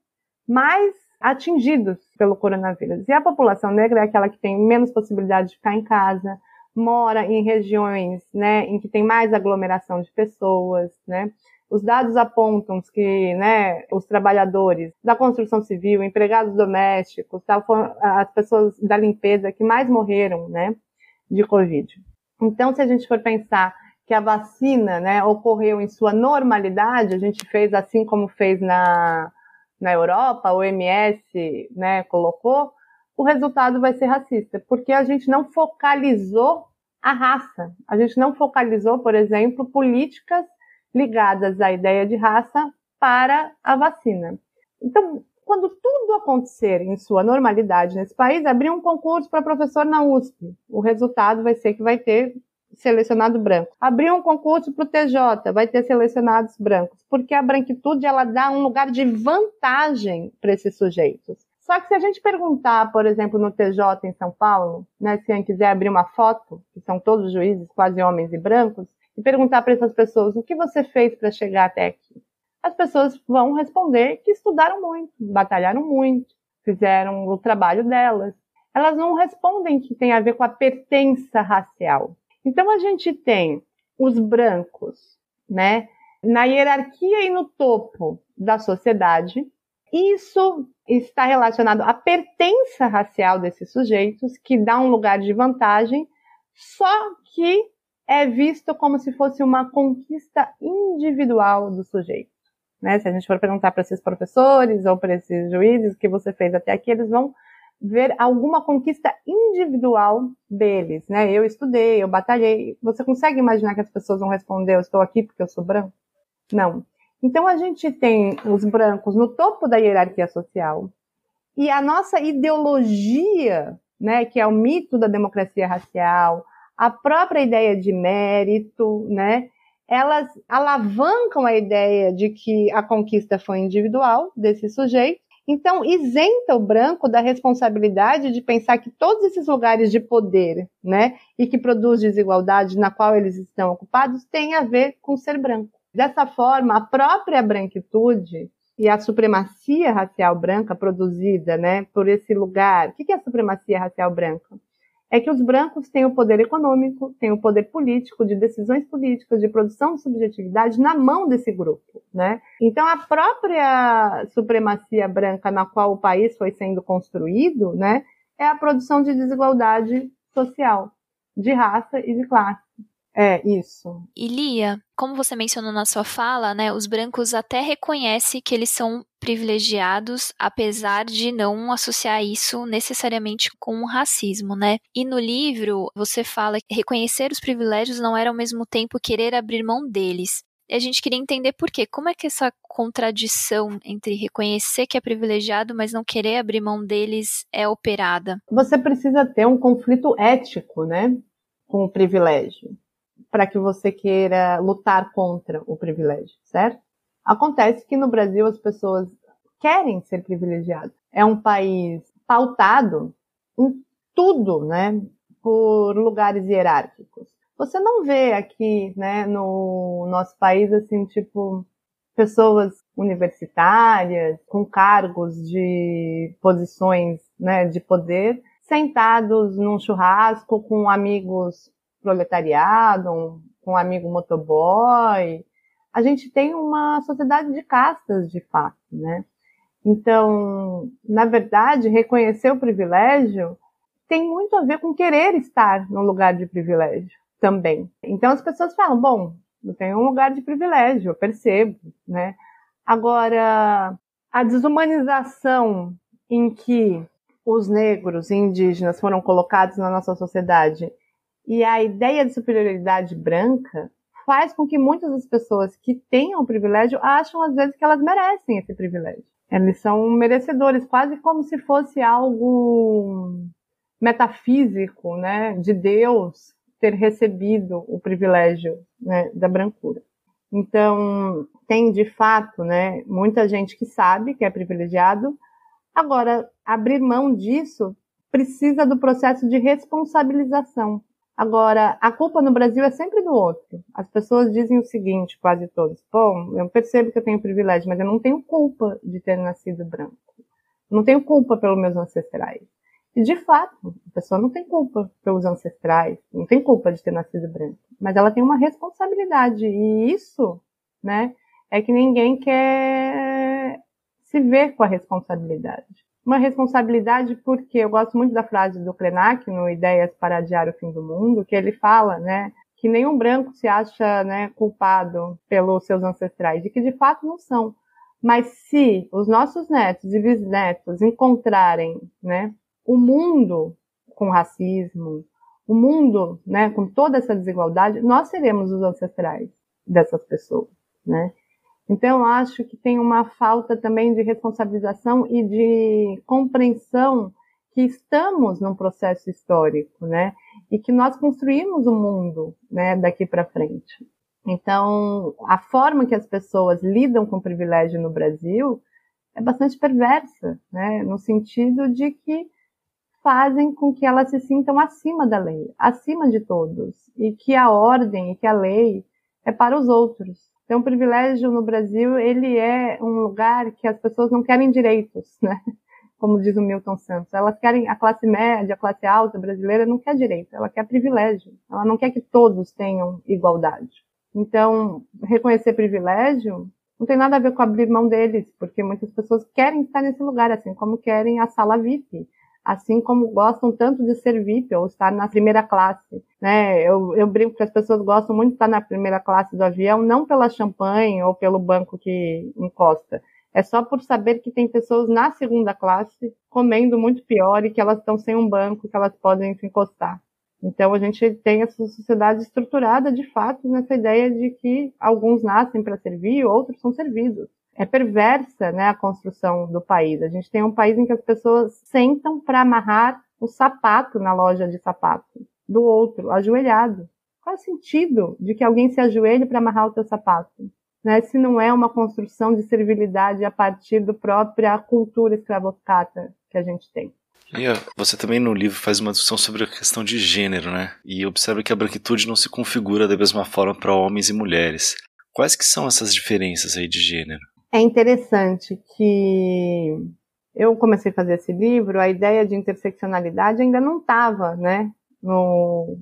mais atingidos pelo coronavírus. E a população negra é aquela que tem menos possibilidade de ficar em casa, mora em regiões né, em que tem mais aglomeração de pessoas, né? Os dados apontam que né, os trabalhadores da construção civil, empregados domésticos, tal, as pessoas da limpeza que mais morreram né, de Covid. Então, se a gente for pensar que a vacina né, ocorreu em sua normalidade, a gente fez assim como fez na, na Europa, a OMS né, colocou, o resultado vai ser racista, porque a gente não focalizou a raça. A gente não focalizou, por exemplo, políticas ligadas à ideia de raça para a vacina. Então, quando tudo acontecer em sua normalidade nesse país, abrir um concurso para professor na USP. O resultado vai ser que vai ter selecionado branco. Abrir um concurso para o TJ, vai ter selecionados brancos, porque a branquitude ela dá um lugar de vantagem para esses sujeitos. Só que se a gente perguntar, por exemplo, no TJ em São Paulo, né, se alguém quiser abrir uma foto, que são todos juízes, quase homens e brancos, e perguntar para essas pessoas o que você fez para chegar até aqui, as pessoas vão responder que estudaram muito, batalharam muito, fizeram o trabalho delas. Elas não respondem que tem a ver com a pertença racial. Então a gente tem os brancos, né, na hierarquia e no topo da sociedade. Isso está relacionado à pertença racial desses sujeitos, que dá um lugar de vantagem, só que é visto como se fosse uma conquista individual do sujeito. Né? Se a gente for perguntar para esses professores ou para esses juízes que você fez até aqui, eles vão ver alguma conquista individual deles, né? Eu estudei, eu batalhei. Você consegue imaginar que as pessoas vão responder, eu estou aqui porque eu sou branco? Não. Então a gente tem os brancos no topo da hierarquia social e a nossa ideologia, né, que é o mito da democracia racial, a própria ideia de mérito, né? Elas alavancam a ideia de que a conquista foi individual desse sujeito. Então, isenta o branco da responsabilidade de pensar que todos esses lugares de poder, né, e que produz desigualdade na qual eles estão ocupados, têm a ver com ser branco. Dessa forma, a própria branquitude e a supremacia racial branca produzida, né, por esse lugar. O que é a supremacia racial branca? É que os brancos têm o poder econômico, têm o poder político, de decisões políticas, de produção de subjetividade na mão desse grupo, né? Então, a própria supremacia branca na qual o país foi sendo construído, né, é a produção de desigualdade social, de raça e de classe. É, isso. E Lia, como você mencionou na sua fala, né, os brancos até reconhecem que eles são privilegiados, apesar de não associar isso necessariamente com o racismo, né? E no livro você fala que reconhecer os privilégios não era ao mesmo tempo querer abrir mão deles. E a gente queria entender por quê. Como é que essa contradição entre reconhecer que é privilegiado, mas não querer abrir mão deles é operada? Você precisa ter um conflito ético, né? Com o privilégio para que você queira lutar contra o privilégio, certo? Acontece que no Brasil as pessoas querem ser privilegiadas. É um país pautado em tudo, né, por lugares hierárquicos. Você não vê aqui, né, no nosso país, assim, tipo, pessoas universitárias, com cargos de posições, né, de poder, sentados num churrasco com amigos proletariado, com um amigo motoboy. A gente tem uma sociedade de castas, de fato, né? Então, na verdade, reconhecer o privilégio tem muito a ver com querer estar no lugar de privilégio também. Então as pessoas falam, bom, eu tenho um lugar de privilégio, eu percebo, né? Agora, a desumanização em que os negros e indígenas foram colocados na nossa sociedade e a ideia de superioridade branca faz com que muitas das pessoas que tenham o privilégio acham às vezes que elas merecem esse privilégio. Eles são merecedores, quase como se fosse algo metafísico, né, de Deus ter recebido o privilégio né, da brancura. Então, tem de fato, né, muita gente que sabe que é privilegiado. Agora, abrir mão disso precisa do processo de responsabilização. Agora, a culpa no Brasil é sempre do outro. As pessoas dizem o seguinte, quase todos: bom, eu percebo que eu tenho privilégio, mas eu não tenho culpa de ter nascido branco. Não tenho culpa pelos meus ancestrais. E de fato, a pessoa não tem culpa pelos ancestrais, não tem culpa de ter nascido branco, mas ela tem uma responsabilidade e isso, né, é que ninguém quer se ver com a responsabilidade. Uma responsabilidade porque eu gosto muito da frase do Krenak no Ideias para Adiar o Fim do Mundo, que ele fala, né, que nenhum branco se acha, né, culpado pelos seus ancestrais e que de fato não são. Mas se os nossos netos e bisnetos encontrarem, né, o mundo com racismo, o mundo, né, com toda essa desigualdade, nós seremos os ancestrais dessas pessoas, né? Então, acho que tem uma falta também de responsabilização e de compreensão que estamos num processo histórico, né? E que nós construímos o mundo, né, daqui para frente. Então, a forma que as pessoas lidam com o privilégio no Brasil é bastante perversa, né? No sentido de que fazem com que elas se sintam acima da lei, acima de todos, e que a ordem e que a lei é para os outros. Então, o privilégio no Brasil, ele é um lugar que as pessoas não querem direitos, né? <laughs> Como diz o Milton Santos. Elas querem, a classe média, a classe alta brasileira não quer direito, ela quer privilégio. Ela não quer que todos tenham igualdade. Então, reconhecer privilégio não tem nada a ver com abrir mão deles, porque muitas pessoas querem estar nesse lugar, assim como querem a sala VIP, assim como gostam tanto de ser VIP ou estar na primeira classe. Né? Eu, eu brinco que as pessoas gostam muito de estar na primeira classe do avião, não pela champanhe ou pelo banco que encosta. É só por saber que tem pessoas na segunda classe comendo muito pior e que elas estão sem um banco que elas podem se encostar. Então a gente tem essa sociedade estruturada de fato nessa ideia de que alguns nascem para servir, outros são servidos é perversa né, a construção do país. A gente tem um país em que as pessoas sentam para amarrar o sapato na loja de sapato do outro, ajoelhado. Qual é o sentido de que alguém se ajoelhe para amarrar o teu sapato? Né, se não é uma construção de servilidade a partir da própria cultura escravocrata que a gente tem. E você também no livro faz uma discussão sobre a questão de gênero, né? E observa que a branquitude não se configura da mesma forma para homens e mulheres. Quais que são essas diferenças aí de gênero? É interessante que eu comecei a fazer esse livro, a ideia de interseccionalidade ainda não estava, né? No,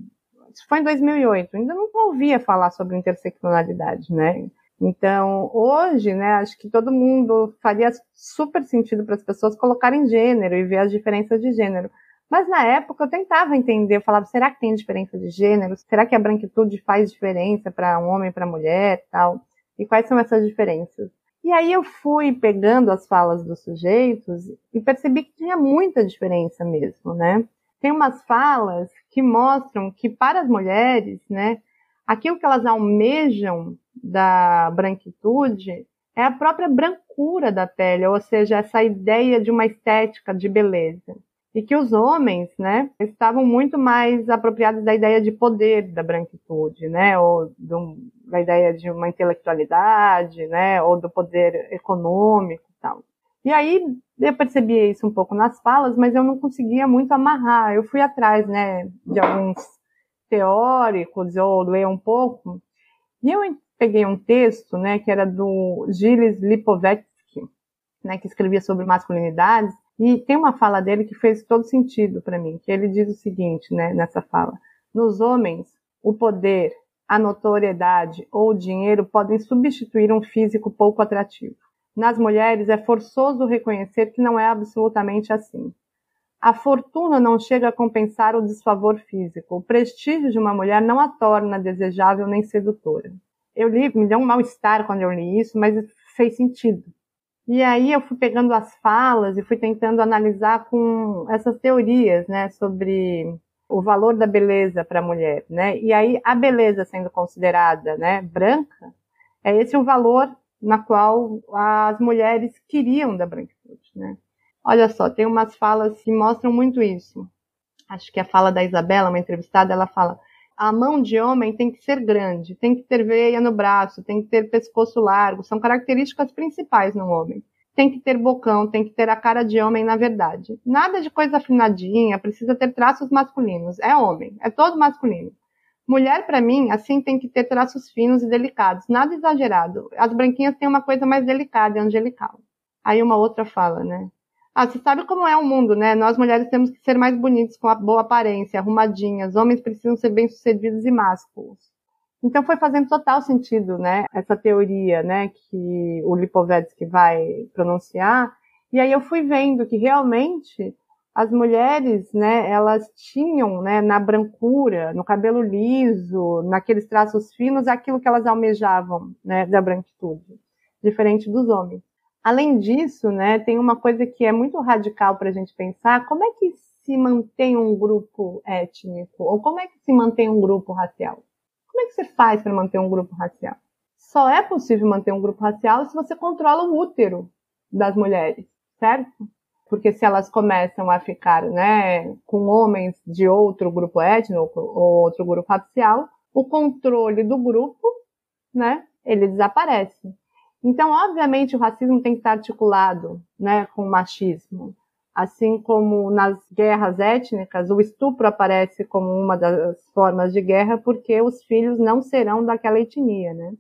isso foi em 2008, ainda não ouvia falar sobre interseccionalidade, né? Então, hoje, né, acho que todo mundo faria super sentido para as pessoas colocarem gênero e ver as diferenças de gênero. Mas na época eu tentava entender, eu falava, será que tem diferença de gênero? Será que a branquitude faz diferença para um homem, para mulher, tal? E quais são essas diferenças? E aí eu fui pegando as falas dos sujeitos e percebi que tinha muita diferença mesmo, né? Tem umas falas que mostram que para as mulheres, né, aquilo que elas almejam da branquitude é a própria brancura da pele, ou seja, essa ideia de uma estética de beleza. E que os homens, né, estavam muito mais apropriados da ideia de poder da branquitude, né, ou do, da ideia de uma intelectualidade, né, ou do poder econômico e tal. E aí eu percebia isso um pouco nas falas, mas eu não conseguia muito amarrar. Eu fui atrás, né, de alguns teóricos, ou ler um pouco, e eu peguei um texto, né, que era do Gilles Lipovetsky, né, que escrevia sobre masculinidades, e tem uma fala dele que fez todo sentido para mim, que ele diz o seguinte, né, nessa fala: nos homens, o poder, a notoriedade ou o dinheiro podem substituir um físico pouco atrativo. Nas mulheres é forçoso reconhecer que não é absolutamente assim. A fortuna não chega a compensar o desfavor físico. O prestígio de uma mulher não a torna desejável nem sedutora. Eu li, me deu um mal-estar quando eu li isso, mas fez sentido. E aí eu fui pegando as falas e fui tentando analisar com essas teorias, né, sobre o valor da beleza para a mulher, né? E aí a beleza sendo considerada, né, branca, é esse o valor na qual as mulheres queriam da branquitude, né? Olha só, tem umas falas que mostram muito isso. Acho que a fala da Isabela, uma entrevistada, ela fala: a mão de homem tem que ser grande, tem que ter veia no braço, tem que ter pescoço largo, são características principais no homem. Tem que ter bocão, tem que ter a cara de homem na verdade. Nada de coisa afinadinha, precisa ter traços masculinos. É homem, é todo masculino. Mulher, para mim, assim, tem que ter traços finos e delicados, nada exagerado. As branquinhas têm uma coisa mais delicada e angelical. Aí uma outra fala, né? Ah, você sabe como é o mundo, né? Nós mulheres temos que ser mais bonitos, com a boa aparência, arrumadinhas. Homens precisam ser bem-sucedidos e másculos. Então foi fazendo total sentido, né? Essa teoria, né? Que o Lipovetsky vai pronunciar. E aí eu fui vendo que realmente as mulheres, né? Elas tinham, né? Na brancura, no cabelo liso, naqueles traços finos, aquilo que elas almejavam, né? Da branquitude, diferente dos homens. Além disso, né, tem uma coisa que é muito radical para a gente pensar: como é que se mantém um grupo étnico? Ou como é que se mantém um grupo racial? Como é que você faz para manter um grupo racial? Só é possível manter um grupo racial se você controla o útero das mulheres, certo? Porque se elas começam a ficar né, com homens de outro grupo étnico ou outro grupo racial, o controle do grupo, né, ele desaparece. Então, obviamente, o racismo tem que estar articulado né, com o machismo. Assim como nas guerras étnicas, o estupro aparece como uma das formas de guerra porque os filhos não serão daquela etnia, né?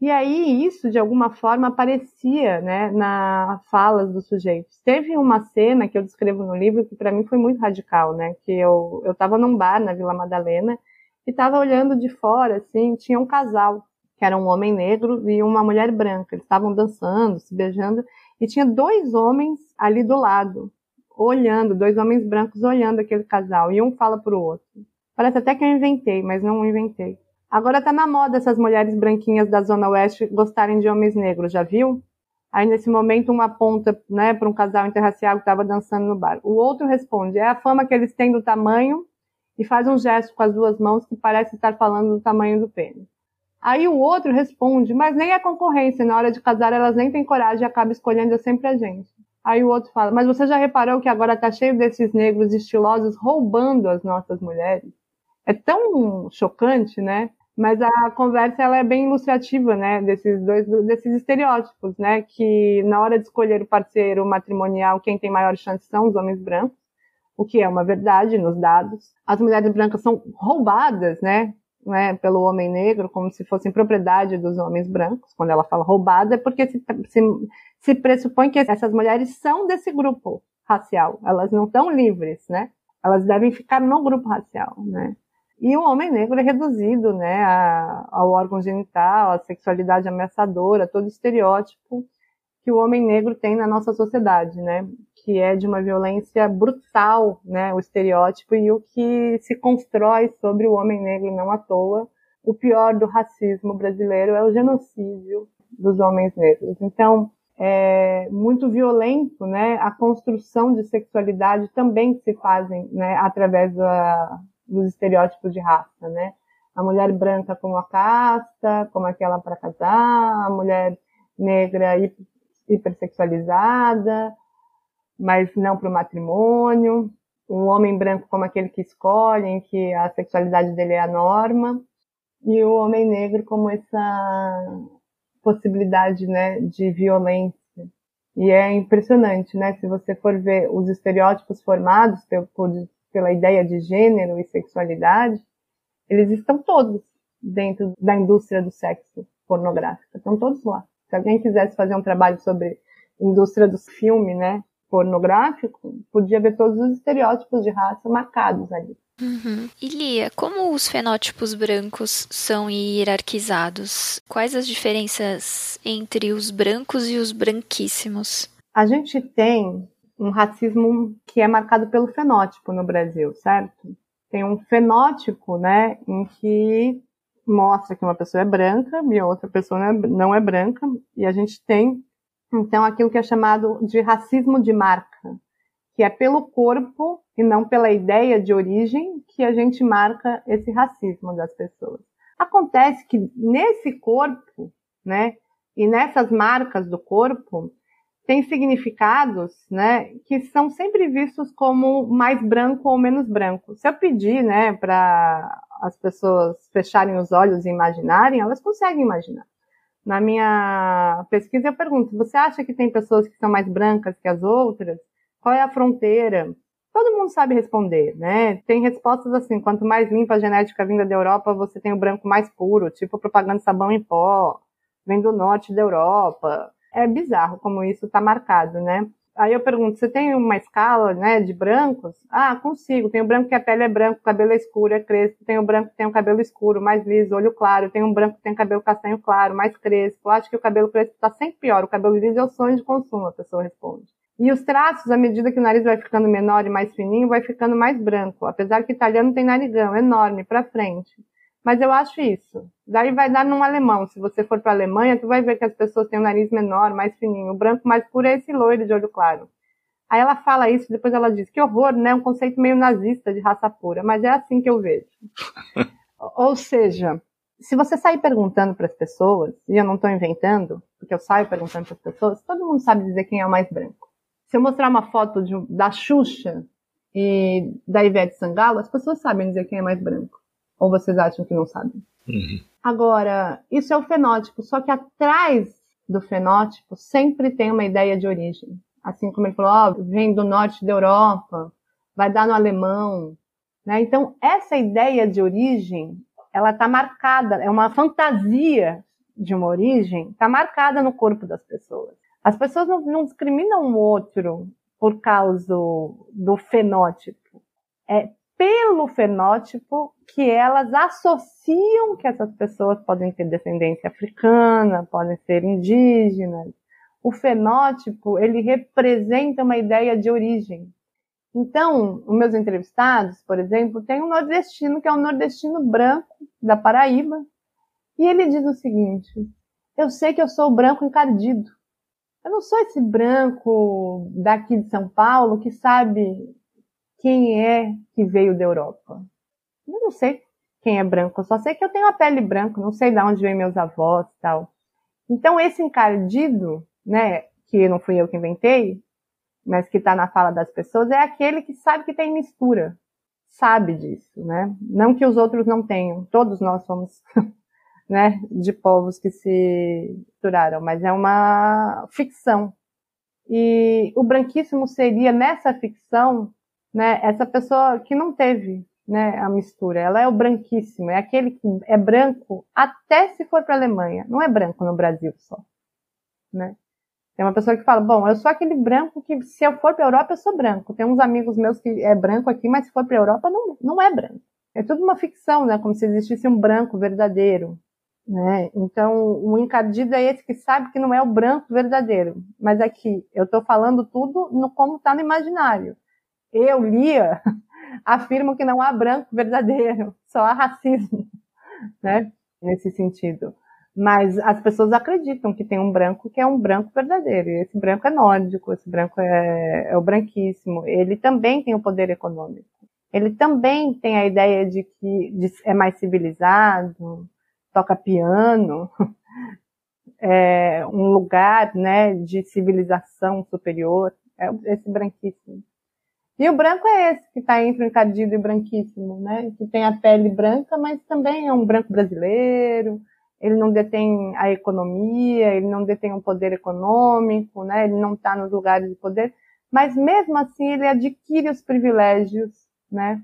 E aí isso, de alguma forma, aparecia né, na falas dos sujeitos. Teve uma cena que eu descrevo no livro que para mim foi muito radical, né? Que eu estava num bar na Vila Madalena e estava olhando de fora, assim, tinha um casal que era um homem negro e uma mulher branca. Eles estavam dançando, se beijando, e tinha dois homens ali do lado, olhando, dois homens brancos olhando aquele casal, e um fala para o outro. Parece até que eu inventei, mas não inventei. Agora tá na moda essas mulheres branquinhas da Zona Oeste gostarem de homens negros, já viu? Aí nesse momento uma aponta, né, para um casal interracial que estava dançando no bar. O outro responde: é a fama que eles têm do tamanho e faz um gesto com as duas mãos que parece estar falando do tamanho do pênis. Aí o outro responde, mas nem a concorrência, na hora de casar elas nem têm coragem e acabam escolhendo sempre a gente. Aí o outro fala, mas você já reparou que agora tá cheio desses negros estilosos roubando as nossas mulheres? É tão chocante, né? Mas a conversa ela é bem ilustrativa, né? Desses dois, desses estereótipos, né? Que na hora de escolher o parceiro matrimonial, quem tem maior chance são os homens brancos, o que é uma verdade nos dados. As mulheres brancas são roubadas, né? né, pelo homem negro como se fossem propriedade dos homens brancos. Quando ela fala roubada, é porque se, se, se pressupõe que essas mulheres são desse grupo racial. Elas não estão livres, né? Elas devem ficar no grupo racial, né? E o homem negro é reduzido, né, a, ao órgão genital, à sexualidade ameaçadora, todo estereótipo que o homem negro tem na nossa sociedade, né? que é de uma violência brutal, né, o estereótipo e o que se constrói sobre o homem negro não à toa. O pior do racismo brasileiro é o genocídio dos homens negros. Então, é muito violento, né, a construção de sexualidade também se fazem, né, através da, dos estereótipos de raça, né? A mulher branca como a casta, como aquela para casar, a mulher negra hipersexualizada, mas não para o matrimônio, um homem branco como aquele que escolhe, em que a sexualidade dele é a norma. e o homem negro como essa possibilidade, né, de violência. E é impressionante, né, se você for ver os estereótipos formados pela ideia de gênero e sexualidade, eles estão todos dentro da indústria do sexo pornográfico, estão todos lá. Se alguém quisesse fazer um trabalho sobre indústria do filme, né, pornográfico, podia ver todos os estereótipos de raça marcados ali. Uhum. E Lia, como os fenótipos brancos são hierarquizados? Quais as diferenças entre os brancos e os branquíssimos? A gente tem um racismo que é marcado pelo fenótipo no Brasil, certo? Tem um fenótipo, né, em que mostra que uma pessoa é branca e a outra pessoa não é branca, e a gente tem, então, aquilo que é chamado de racismo de marca, que é pelo corpo e não pela ideia de origem que a gente marca esse racismo das pessoas. Acontece que nesse corpo, né, e nessas marcas do corpo, tem significados, né, que são sempre vistos como mais branco ou menos branco. Se eu pedir, né, para as pessoas fecharem os olhos e imaginarem, elas conseguem imaginar. Na minha pesquisa eu pergunto: você acha que tem pessoas que são mais brancas que as outras? Qual é a fronteira? Todo mundo sabe responder, né? Tem respostas assim: quanto mais limpa a genética vinda da Europa, você tem o branco mais puro, tipo propaganda de sabão em pó, vem do norte da Europa. É bizarro como isso está marcado, né? Aí eu pergunto, você tem uma escala, né, de brancos? Ah, consigo. Tem o branco que a pele é branco, cabelo é escuro, é crespo. Tem o branco que tem o cabelo escuro, mais liso, olho claro. Tem um branco que tem cabelo castanho claro, mais crespo. Eu acho que o cabelo crespo está sempre pior. O cabelo liso é o sonho de consumo, a pessoa responde. E os traços, à medida que o nariz vai ficando menor e mais fininho, vai ficando mais branco. Apesar que o italiano tem narigão enorme para frente. Mas eu acho isso. Daí vai dar num alemão. Se você for para a Alemanha, tu vai ver que as pessoas têm o nariz menor, mais fininho. O branco mais puro é esse loiro de olho claro. Aí ela fala isso, depois ela diz que horror, né? Um conceito meio nazista de raça pura. Mas é assim que eu vejo. <laughs> Ou seja, se você sair perguntando para as pessoas, e eu não estou inventando, porque eu saio perguntando para as pessoas, todo mundo sabe dizer quem é o mais branco. Se eu mostrar uma foto de, da Xuxa e da Ivete Sangalo, as pessoas sabem dizer quem é mais branco. Ou vocês acham que não sabem? Uhum. Agora, isso é o fenótipo, só que atrás do fenótipo sempre tem uma ideia de origem. Assim como ele falou, oh, vem do norte da Europa, vai dar no alemão. Né? Então, essa ideia de origem, ela está marcada, é uma fantasia de uma origem, está marcada no corpo das pessoas. As pessoas não, não discriminam o outro por causa do fenótipo. É pelo fenótipo que elas associam que essas pessoas podem ter descendência africana, podem ser indígenas. O fenótipo, ele representa uma ideia de origem. Então, os meus entrevistados, por exemplo, tem um nordestino que é um nordestino branco da Paraíba, e ele diz o seguinte: Eu sei que eu sou branco encardido. Eu não sou esse branco daqui de São Paulo que sabe quem é que veio da Europa. Eu não sei quem é branco, eu só sei que eu tenho a pele branca, não sei de onde vem meus avós e tal. Então esse encardido, né, que não fui eu que inventei, mas que está na fala das pessoas, é aquele que sabe que tem mistura, sabe disso, né? Não que os outros não tenham, todos nós somos <laughs> né, de povos que se misturaram, mas é uma ficção. E o branquíssimo seria, nessa ficção, né, essa pessoa que não teve né, a mistura. Ela é o branquíssimo, é aquele que é branco até se for para a Alemanha. Não é branco no Brasil só. Né? Tem uma pessoa que fala, bom, eu sou aquele branco que se eu for para a Europa eu sou branco. Tem uns amigos meus que é branco aqui, mas se for para a Europa não, não é branco. É tudo uma ficção, né? Como se existisse um branco verdadeiro. Né? Então, o encardido é esse que sabe que não é o branco verdadeiro. Mas aqui, eu estou falando tudo no como está no imaginário. Eu, Lia, <laughs> afirmo que não há branco verdadeiro, <laughs> só há racismo, <laughs> né? Nesse sentido. Mas as pessoas acreditam que tem um branco que é um branco verdadeiro. E esse branco é nórdico, esse branco é, é o branquíssimo. Ele também tem o poder econômico. Ele também tem a ideia de que é mais civilizado, toca piano, é um lugar né, de civilização superior, é esse branquíssimo. E o branco é esse, que está entre o encardido e branquíssimo, né? Que tem a pele branca, mas também é um branco brasileiro, ele não detém a economia, ele não detém o poder econômico, né? Ele não está nos lugares de poder, mas mesmo assim ele adquire os privilégios, né?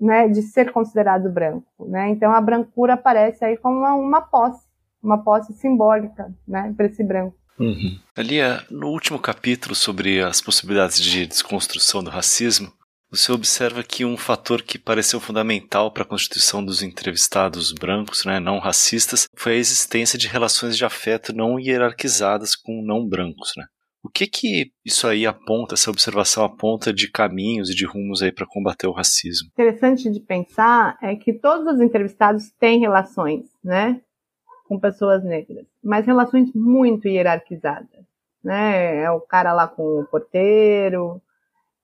né, de ser considerado branco, né? Então a brancura aparece aí como uma, uma posse, uma posse simbólica, né, para esse branco. Uhum. Alia, no último capítulo sobre as possibilidades de desconstrução do racismo, você observa que um fator que pareceu fundamental para a constituição dos entrevistados brancos, né, não racistas, foi a existência de relações de afeto não hierarquizadas com não brancos, né? O que que isso aí aponta, essa observação aponta de caminhos e de rumos aí para combater o racismo? Interessante de pensar é que todos os entrevistados têm relações, né, com pessoas negras, mas relações muito hierarquizadas, né? É o cara lá com o porteiro.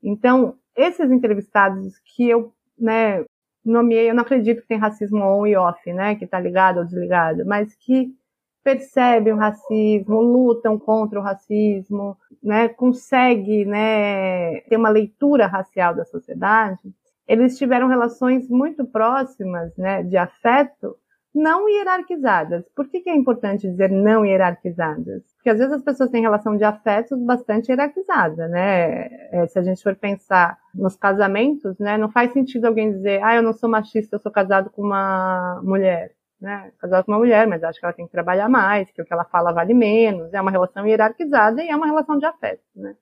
Então, esses entrevistados que eu, né, nomeei, eu não acredito que tem racismo on e off, né, que está ligado ou desligado, mas que percebem o racismo, lutam contra o racismo, né, consegue né, ter uma leitura racial da sociedade, eles tiveram relações muito próximas né, de afeto, não hierarquizadas. Por que, que é importante dizer não hierarquizadas? Porque às vezes as pessoas têm relação de afetos bastante hierarquizada, né? É, se a gente for pensar nos casamentos, né, não faz sentido alguém dizer, ah, eu não sou machista, eu sou casado com uma mulher né, casado com uma mulher, mas acho que ela tem que trabalhar mais, que o que ela fala vale menos, é uma relação hierarquizada e é uma relação de afeto, né.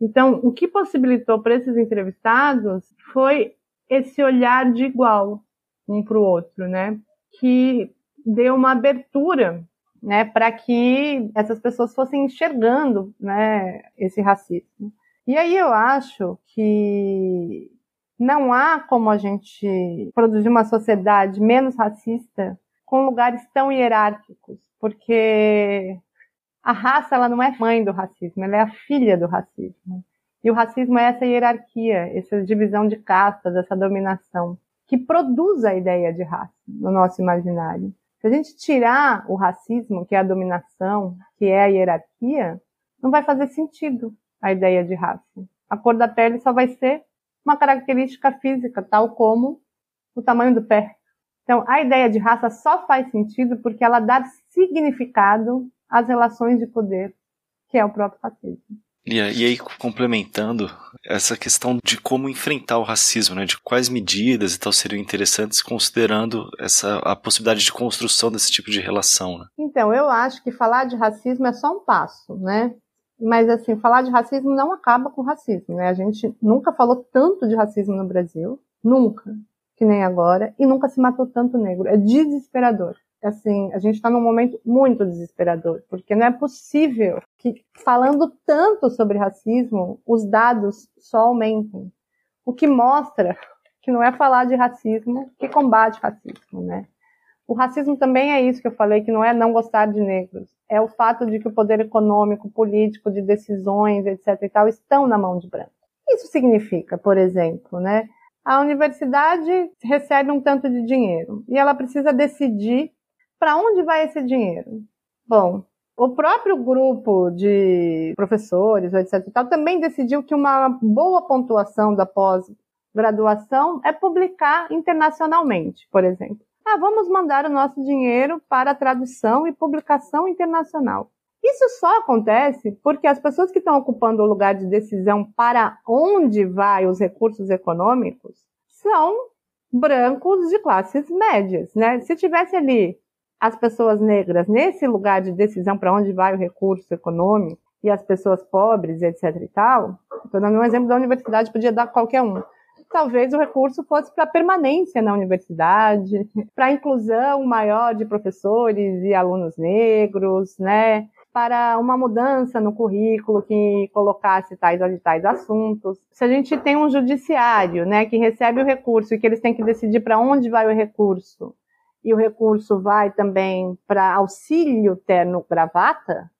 Então, o que possibilitou para esses entrevistados foi esse olhar de igual um para o outro, né, que deu uma abertura, né, para que essas pessoas fossem enxergando, né, esse racismo. E aí eu acho que não há como a gente produzir uma sociedade menos racista com lugares tão hierárquicos, porque a raça ela não é mãe do racismo, ela é a filha do racismo. E o racismo é essa hierarquia, essa divisão de castas, essa dominação, que produz a ideia de raça no nosso imaginário. Se a gente tirar o racismo, que é a dominação, que é a hierarquia, não vai fazer sentido a ideia de raça. A cor da pele só vai ser uma característica física, tal como o tamanho do pé. Então, a ideia de raça só faz sentido porque ela dá significado às relações de poder, que é o próprio racismo. E aí, complementando essa questão de como enfrentar o racismo, né? De quais medidas e tal seriam interessantes considerando essa a possibilidade de construção desse tipo de relação, né? Então, eu acho que falar de racismo é só um passo, né? Mas assim, falar de racismo não acaba com racismo, né? A gente nunca falou tanto de racismo no Brasil, nunca que nem agora, e nunca se matou tanto negro. É desesperador. Assim, a gente está num momento muito desesperador, porque não é possível que, falando tanto sobre racismo, os dados só aumentem. O que mostra que não é falar de racismo que combate racismo, né? O racismo também é isso que eu falei, que não é não gostar de negros. É o fato de que o poder econômico, político, de decisões, etc e tal, estão na mão de branco. Isso significa, por exemplo, né, a universidade recebe um tanto de dinheiro e ela precisa decidir para onde vai esse dinheiro. Bom, o próprio grupo de professores, etc. E tal, também decidiu que uma boa pontuação da pós-graduação é publicar internacionalmente, por exemplo. Ah, vamos mandar o nosso dinheiro para tradução e publicação internacional. Isso só acontece porque as pessoas que estão ocupando o lugar de decisão para onde vai os recursos econômicos são brancos de classes médias, né? Se tivesse ali as pessoas negras nesse lugar de decisão para onde vai o recurso econômico e as pessoas pobres, etc e tal, estou dando um exemplo da universidade, podia dar qualquer um. Talvez o recurso fosse para permanência na universidade, <laughs> para inclusão maior de professores e alunos negros, né? para uma mudança no currículo que colocasse tais e tais assuntos. Se a gente tem um judiciário, né, que recebe o recurso e que eles têm que decidir para onde vai o recurso, e o recurso vai também para auxílio terno gravata,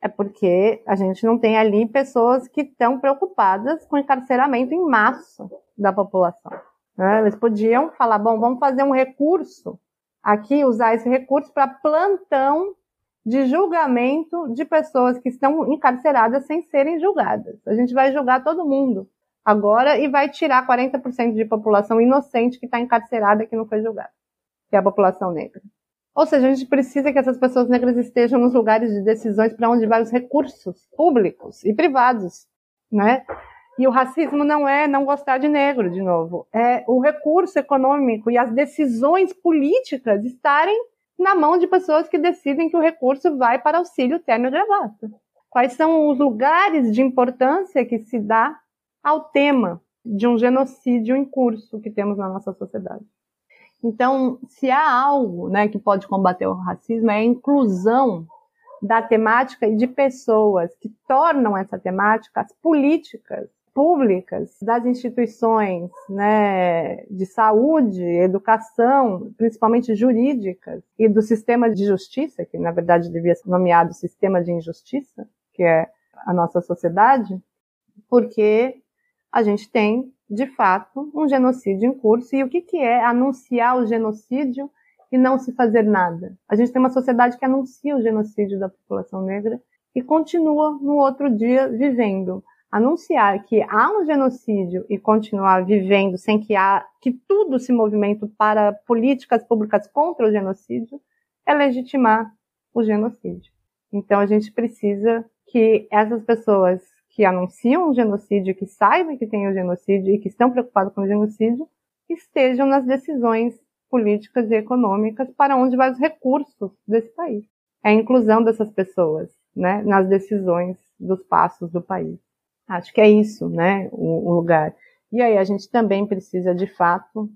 é porque a gente não tem ali pessoas que estão preocupadas com o encarceramento em massa da população. Né? Eles podiam falar, bom, vamos fazer um recurso aqui, usar esse recurso para plantão de julgamento de pessoas que estão encarceradas sem serem julgadas. A gente vai julgar todo mundo. agora e vai tirar 40% de população inocente que está encarcerada que não foi julgada, que é a população negra. Ou seja, a gente precisa que essas pessoas negras estejam nos lugares de decisões para onde vai os recursos públicos e privados, né? E o racismo não é não gostar de negro, de novo. É o recurso econômico e as decisões políticas estarem na mão de pessoas que decidem que o recurso vai para auxílio terno e gravata. Quais são os lugares de importância que se dá ao tema de um genocídio em curso que temos na nossa sociedade? Então, se há algo né, que pode combater o racismo, é a inclusão da temática e de pessoas que tornam essa temática as políticas públicas das instituições né, de saúde, educação, principalmente jurídicas, e do sistema de justiça, que na verdade devia ser nomeado sistema de injustiça, que é a nossa sociedade, porque a gente tem, de fato, um genocídio em curso. E o que, que é anunciar o genocídio e não se fazer nada? A gente tem uma sociedade que anuncia o genocídio da população negra e continua no outro dia vivendo anunciar que há um genocídio e continuar vivendo sem que há que tudo se movimente para políticas públicas contra o genocídio é legitimar o genocídio. Então a gente precisa que essas pessoas que anunciam o genocídio, que saibam que tem o genocídio e que estão preocupados com o genocídio, estejam nas decisões políticas e econômicas para onde vai os recursos desse país. É a inclusão dessas pessoas, né, nas decisões dos passos do país. Acho que é isso, né, o, o lugar. E aí a gente também precisa, de fato,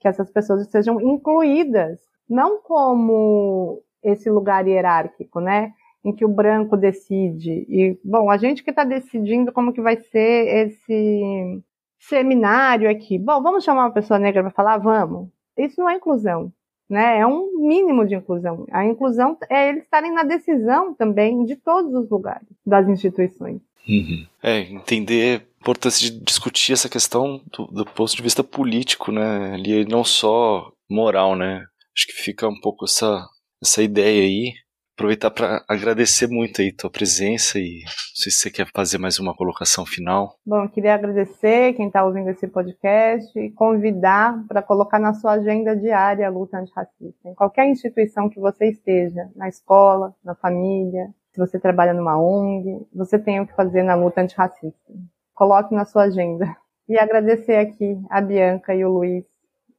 que essas pessoas sejam incluídas, não como esse lugar hierárquico, né, em que o branco decide. E, bom, a gente que está decidindo como que vai ser esse seminário aqui. Bom, vamos chamar uma pessoa negra para falar? Vamos. Isso não é inclusão, né? É um mínimo de inclusão. A inclusão é eles estarem na decisão também de todos os lugares das instituições. Uhum. É, entender a importância de discutir essa questão do, do ponto de vista político, né? Ali não só moral, né? Acho que fica um pouco essa, essa ideia aí. Aproveitar para agradecer muito aí tua presença e não sei se você quer fazer mais uma colocação final. Bom, eu queria agradecer quem está ouvindo esse podcast e convidar para colocar na sua agenda diária a luta antirracista. Em qualquer instituição que você esteja, na escola, na família, se você trabalha numa ONG, você tem o que fazer na luta antirracista. Coloque na sua agenda. E agradecer aqui a Bianca e o Luiz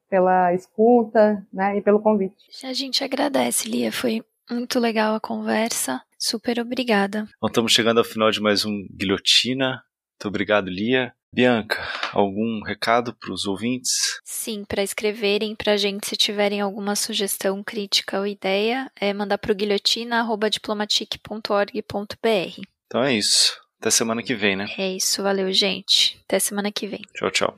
pela escuta né, e pelo convite. A gente agradece, Lia. Foi muito legal a conversa. Super obrigada. Estamos chegando ao final de mais um Guilhotina. Muito obrigado, Lia. Bianca, algum recado para os ouvintes? Sim, para escreverem para a gente se tiverem alguma sugestão, crítica ou ideia, é mandar para o guilhotina.diplomatic.org.br. Então é isso. Até semana que vem, né? É isso, valeu, gente. Até semana que vem. Tchau, tchau.